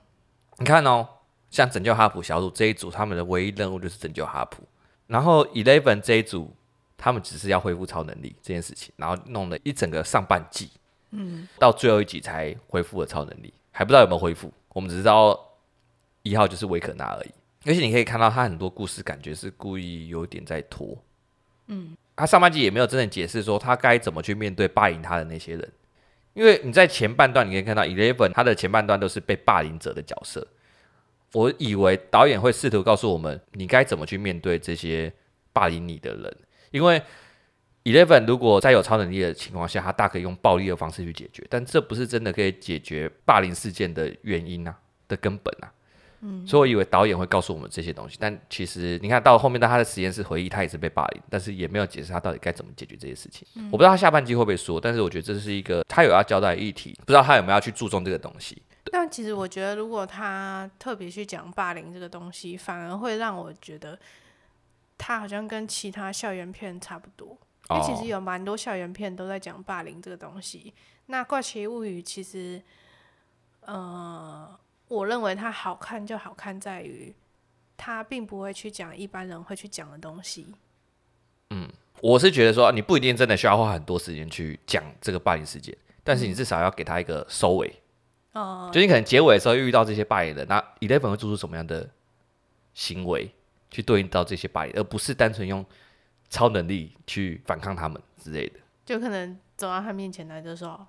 [SPEAKER 2] 你看哦，像拯救哈普小组这一组，他们的唯一任务就是拯救哈普。然后 Eleven 这一组，他们只是要恢复超能力这件事情，然后弄了一整个上半季，嗯，到最后一集才恢复了超能力，还不知道有没有恢复。我们只知道一号就是维可纳而已。而且你可以看到他很多故事，感觉是故意有点在拖，嗯，他上半季也没有真的解释说他该怎么去面对霸凌他的那些人，因为你在前半段你可以看到 Eleven 他的前半段都是被霸凌者的角色。我以为导演会试图告诉我们，你该怎么去面对这些霸凌你的人。因为 Eleven 如果在有超能力的情况下，他大可以用暴力的方式去解决，但这不是真的可以解决霸凌事件的原因啊，的根本啊。嗯，所以我以为导演会告诉我们这些东西，但其实你看到后面，到他的实验室回忆，他也是被霸凌，但是也没有解释他到底该怎么解决这些事情。嗯，我不知道他下半季会不会说，但是我觉得这是一个他有要交代的议题，不知道他有没有要去注重这个东西。
[SPEAKER 1] 但其实我觉得，如果他特别去讲霸凌这个东西，反而会让我觉得他好像跟其他校园片差不多。因为其实有蛮多校园片都在讲霸凌这个东西。那《怪奇物语》其实，呃，我认为它好看就好看在于，它并不会去讲一般人会去讲的东西。
[SPEAKER 2] 嗯，我是觉得说，你不一定真的需要花很多时间去讲这个霸凌事件，但是你至少要给他一个收尾。哦，就你可能结尾的时候又遇到这些霸凌的，那 Eleven 会做出什么样的行为去对应到这些霸凌，而不是单纯用超能力去反抗他们之类的。
[SPEAKER 1] 就可能走到他面前来就说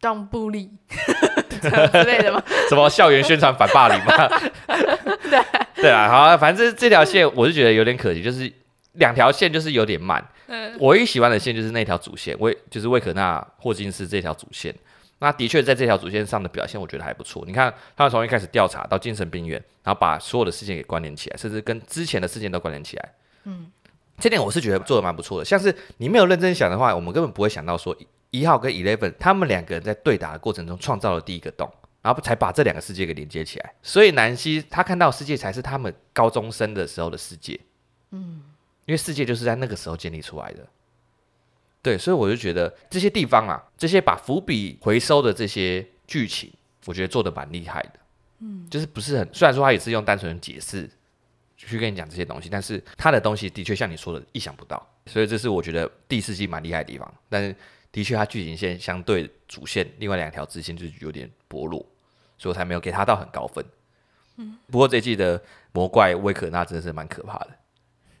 [SPEAKER 1] “Don't bully” 之类的吗？
[SPEAKER 2] 什么校园宣传反霸凌吗？对对啊，好，反正这条线我是觉得有点可惜，就是两条线就是有点慢。嗯，我唯一喜欢的线就是那条主线，魏就是魏可娜霍金斯这条主线。那的确在这条主线上的表现，我觉得还不错。你看，他们从一开始调查到精神病院，然后把所有的事件给关联起来，甚至跟之前的事件都关联起来。嗯，这点我是觉得做的蛮不错的。像是你没有认真想的话，我们根本不会想到说一号跟 Eleven 他们两个人在对打的过程中创造了第一个洞，然后才把这两个世界给连接起来。所以南希他看到的世界才是他们高中生的时候的世界。嗯，因为世界就是在那个时候建立出来的。对，所以我就觉得这些地方啊，这些把伏笔回收的这些剧情，我觉得做的蛮厉害的。嗯，就是不是很，虽然说他也是用单纯的解释去跟你讲这些东西，但是他的东西的确像你说的意想不到，所以这是我觉得第四季蛮厉害的地方。但是的确，它剧情线相对主线另外两条支线就有点薄弱，所以我才没有给它到很高分。嗯，不过这一季的魔怪威可纳真的是蛮可怕的，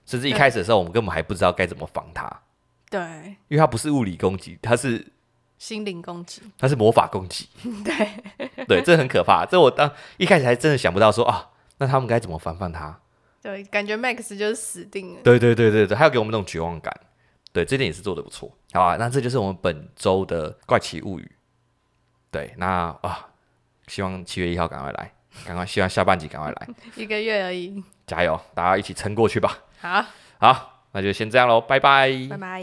[SPEAKER 2] 甚至一开始的时候我们根本还不知道该怎么防它。
[SPEAKER 1] 对，
[SPEAKER 2] 因为它不是物理攻击，它是
[SPEAKER 1] 心灵攻击，
[SPEAKER 2] 它是魔法攻击。
[SPEAKER 1] 对，
[SPEAKER 2] 对，这很可怕。这我当一开始还真的想不到说啊，那他们该怎么防范他？
[SPEAKER 1] 对，感觉 Max 就是死定了。
[SPEAKER 2] 对对对对对，还有给我们那种绝望感。对，这点也是做的不错。好啊，那这就是我们本周的怪奇物语。对，那啊，希望七月一号赶快来，赶快希望下半集赶快来。
[SPEAKER 1] 一个月而已，
[SPEAKER 2] 加油，大家一起撑过去吧。
[SPEAKER 1] 好，
[SPEAKER 2] 好。那就先这样喽，拜拜。
[SPEAKER 1] 拜拜。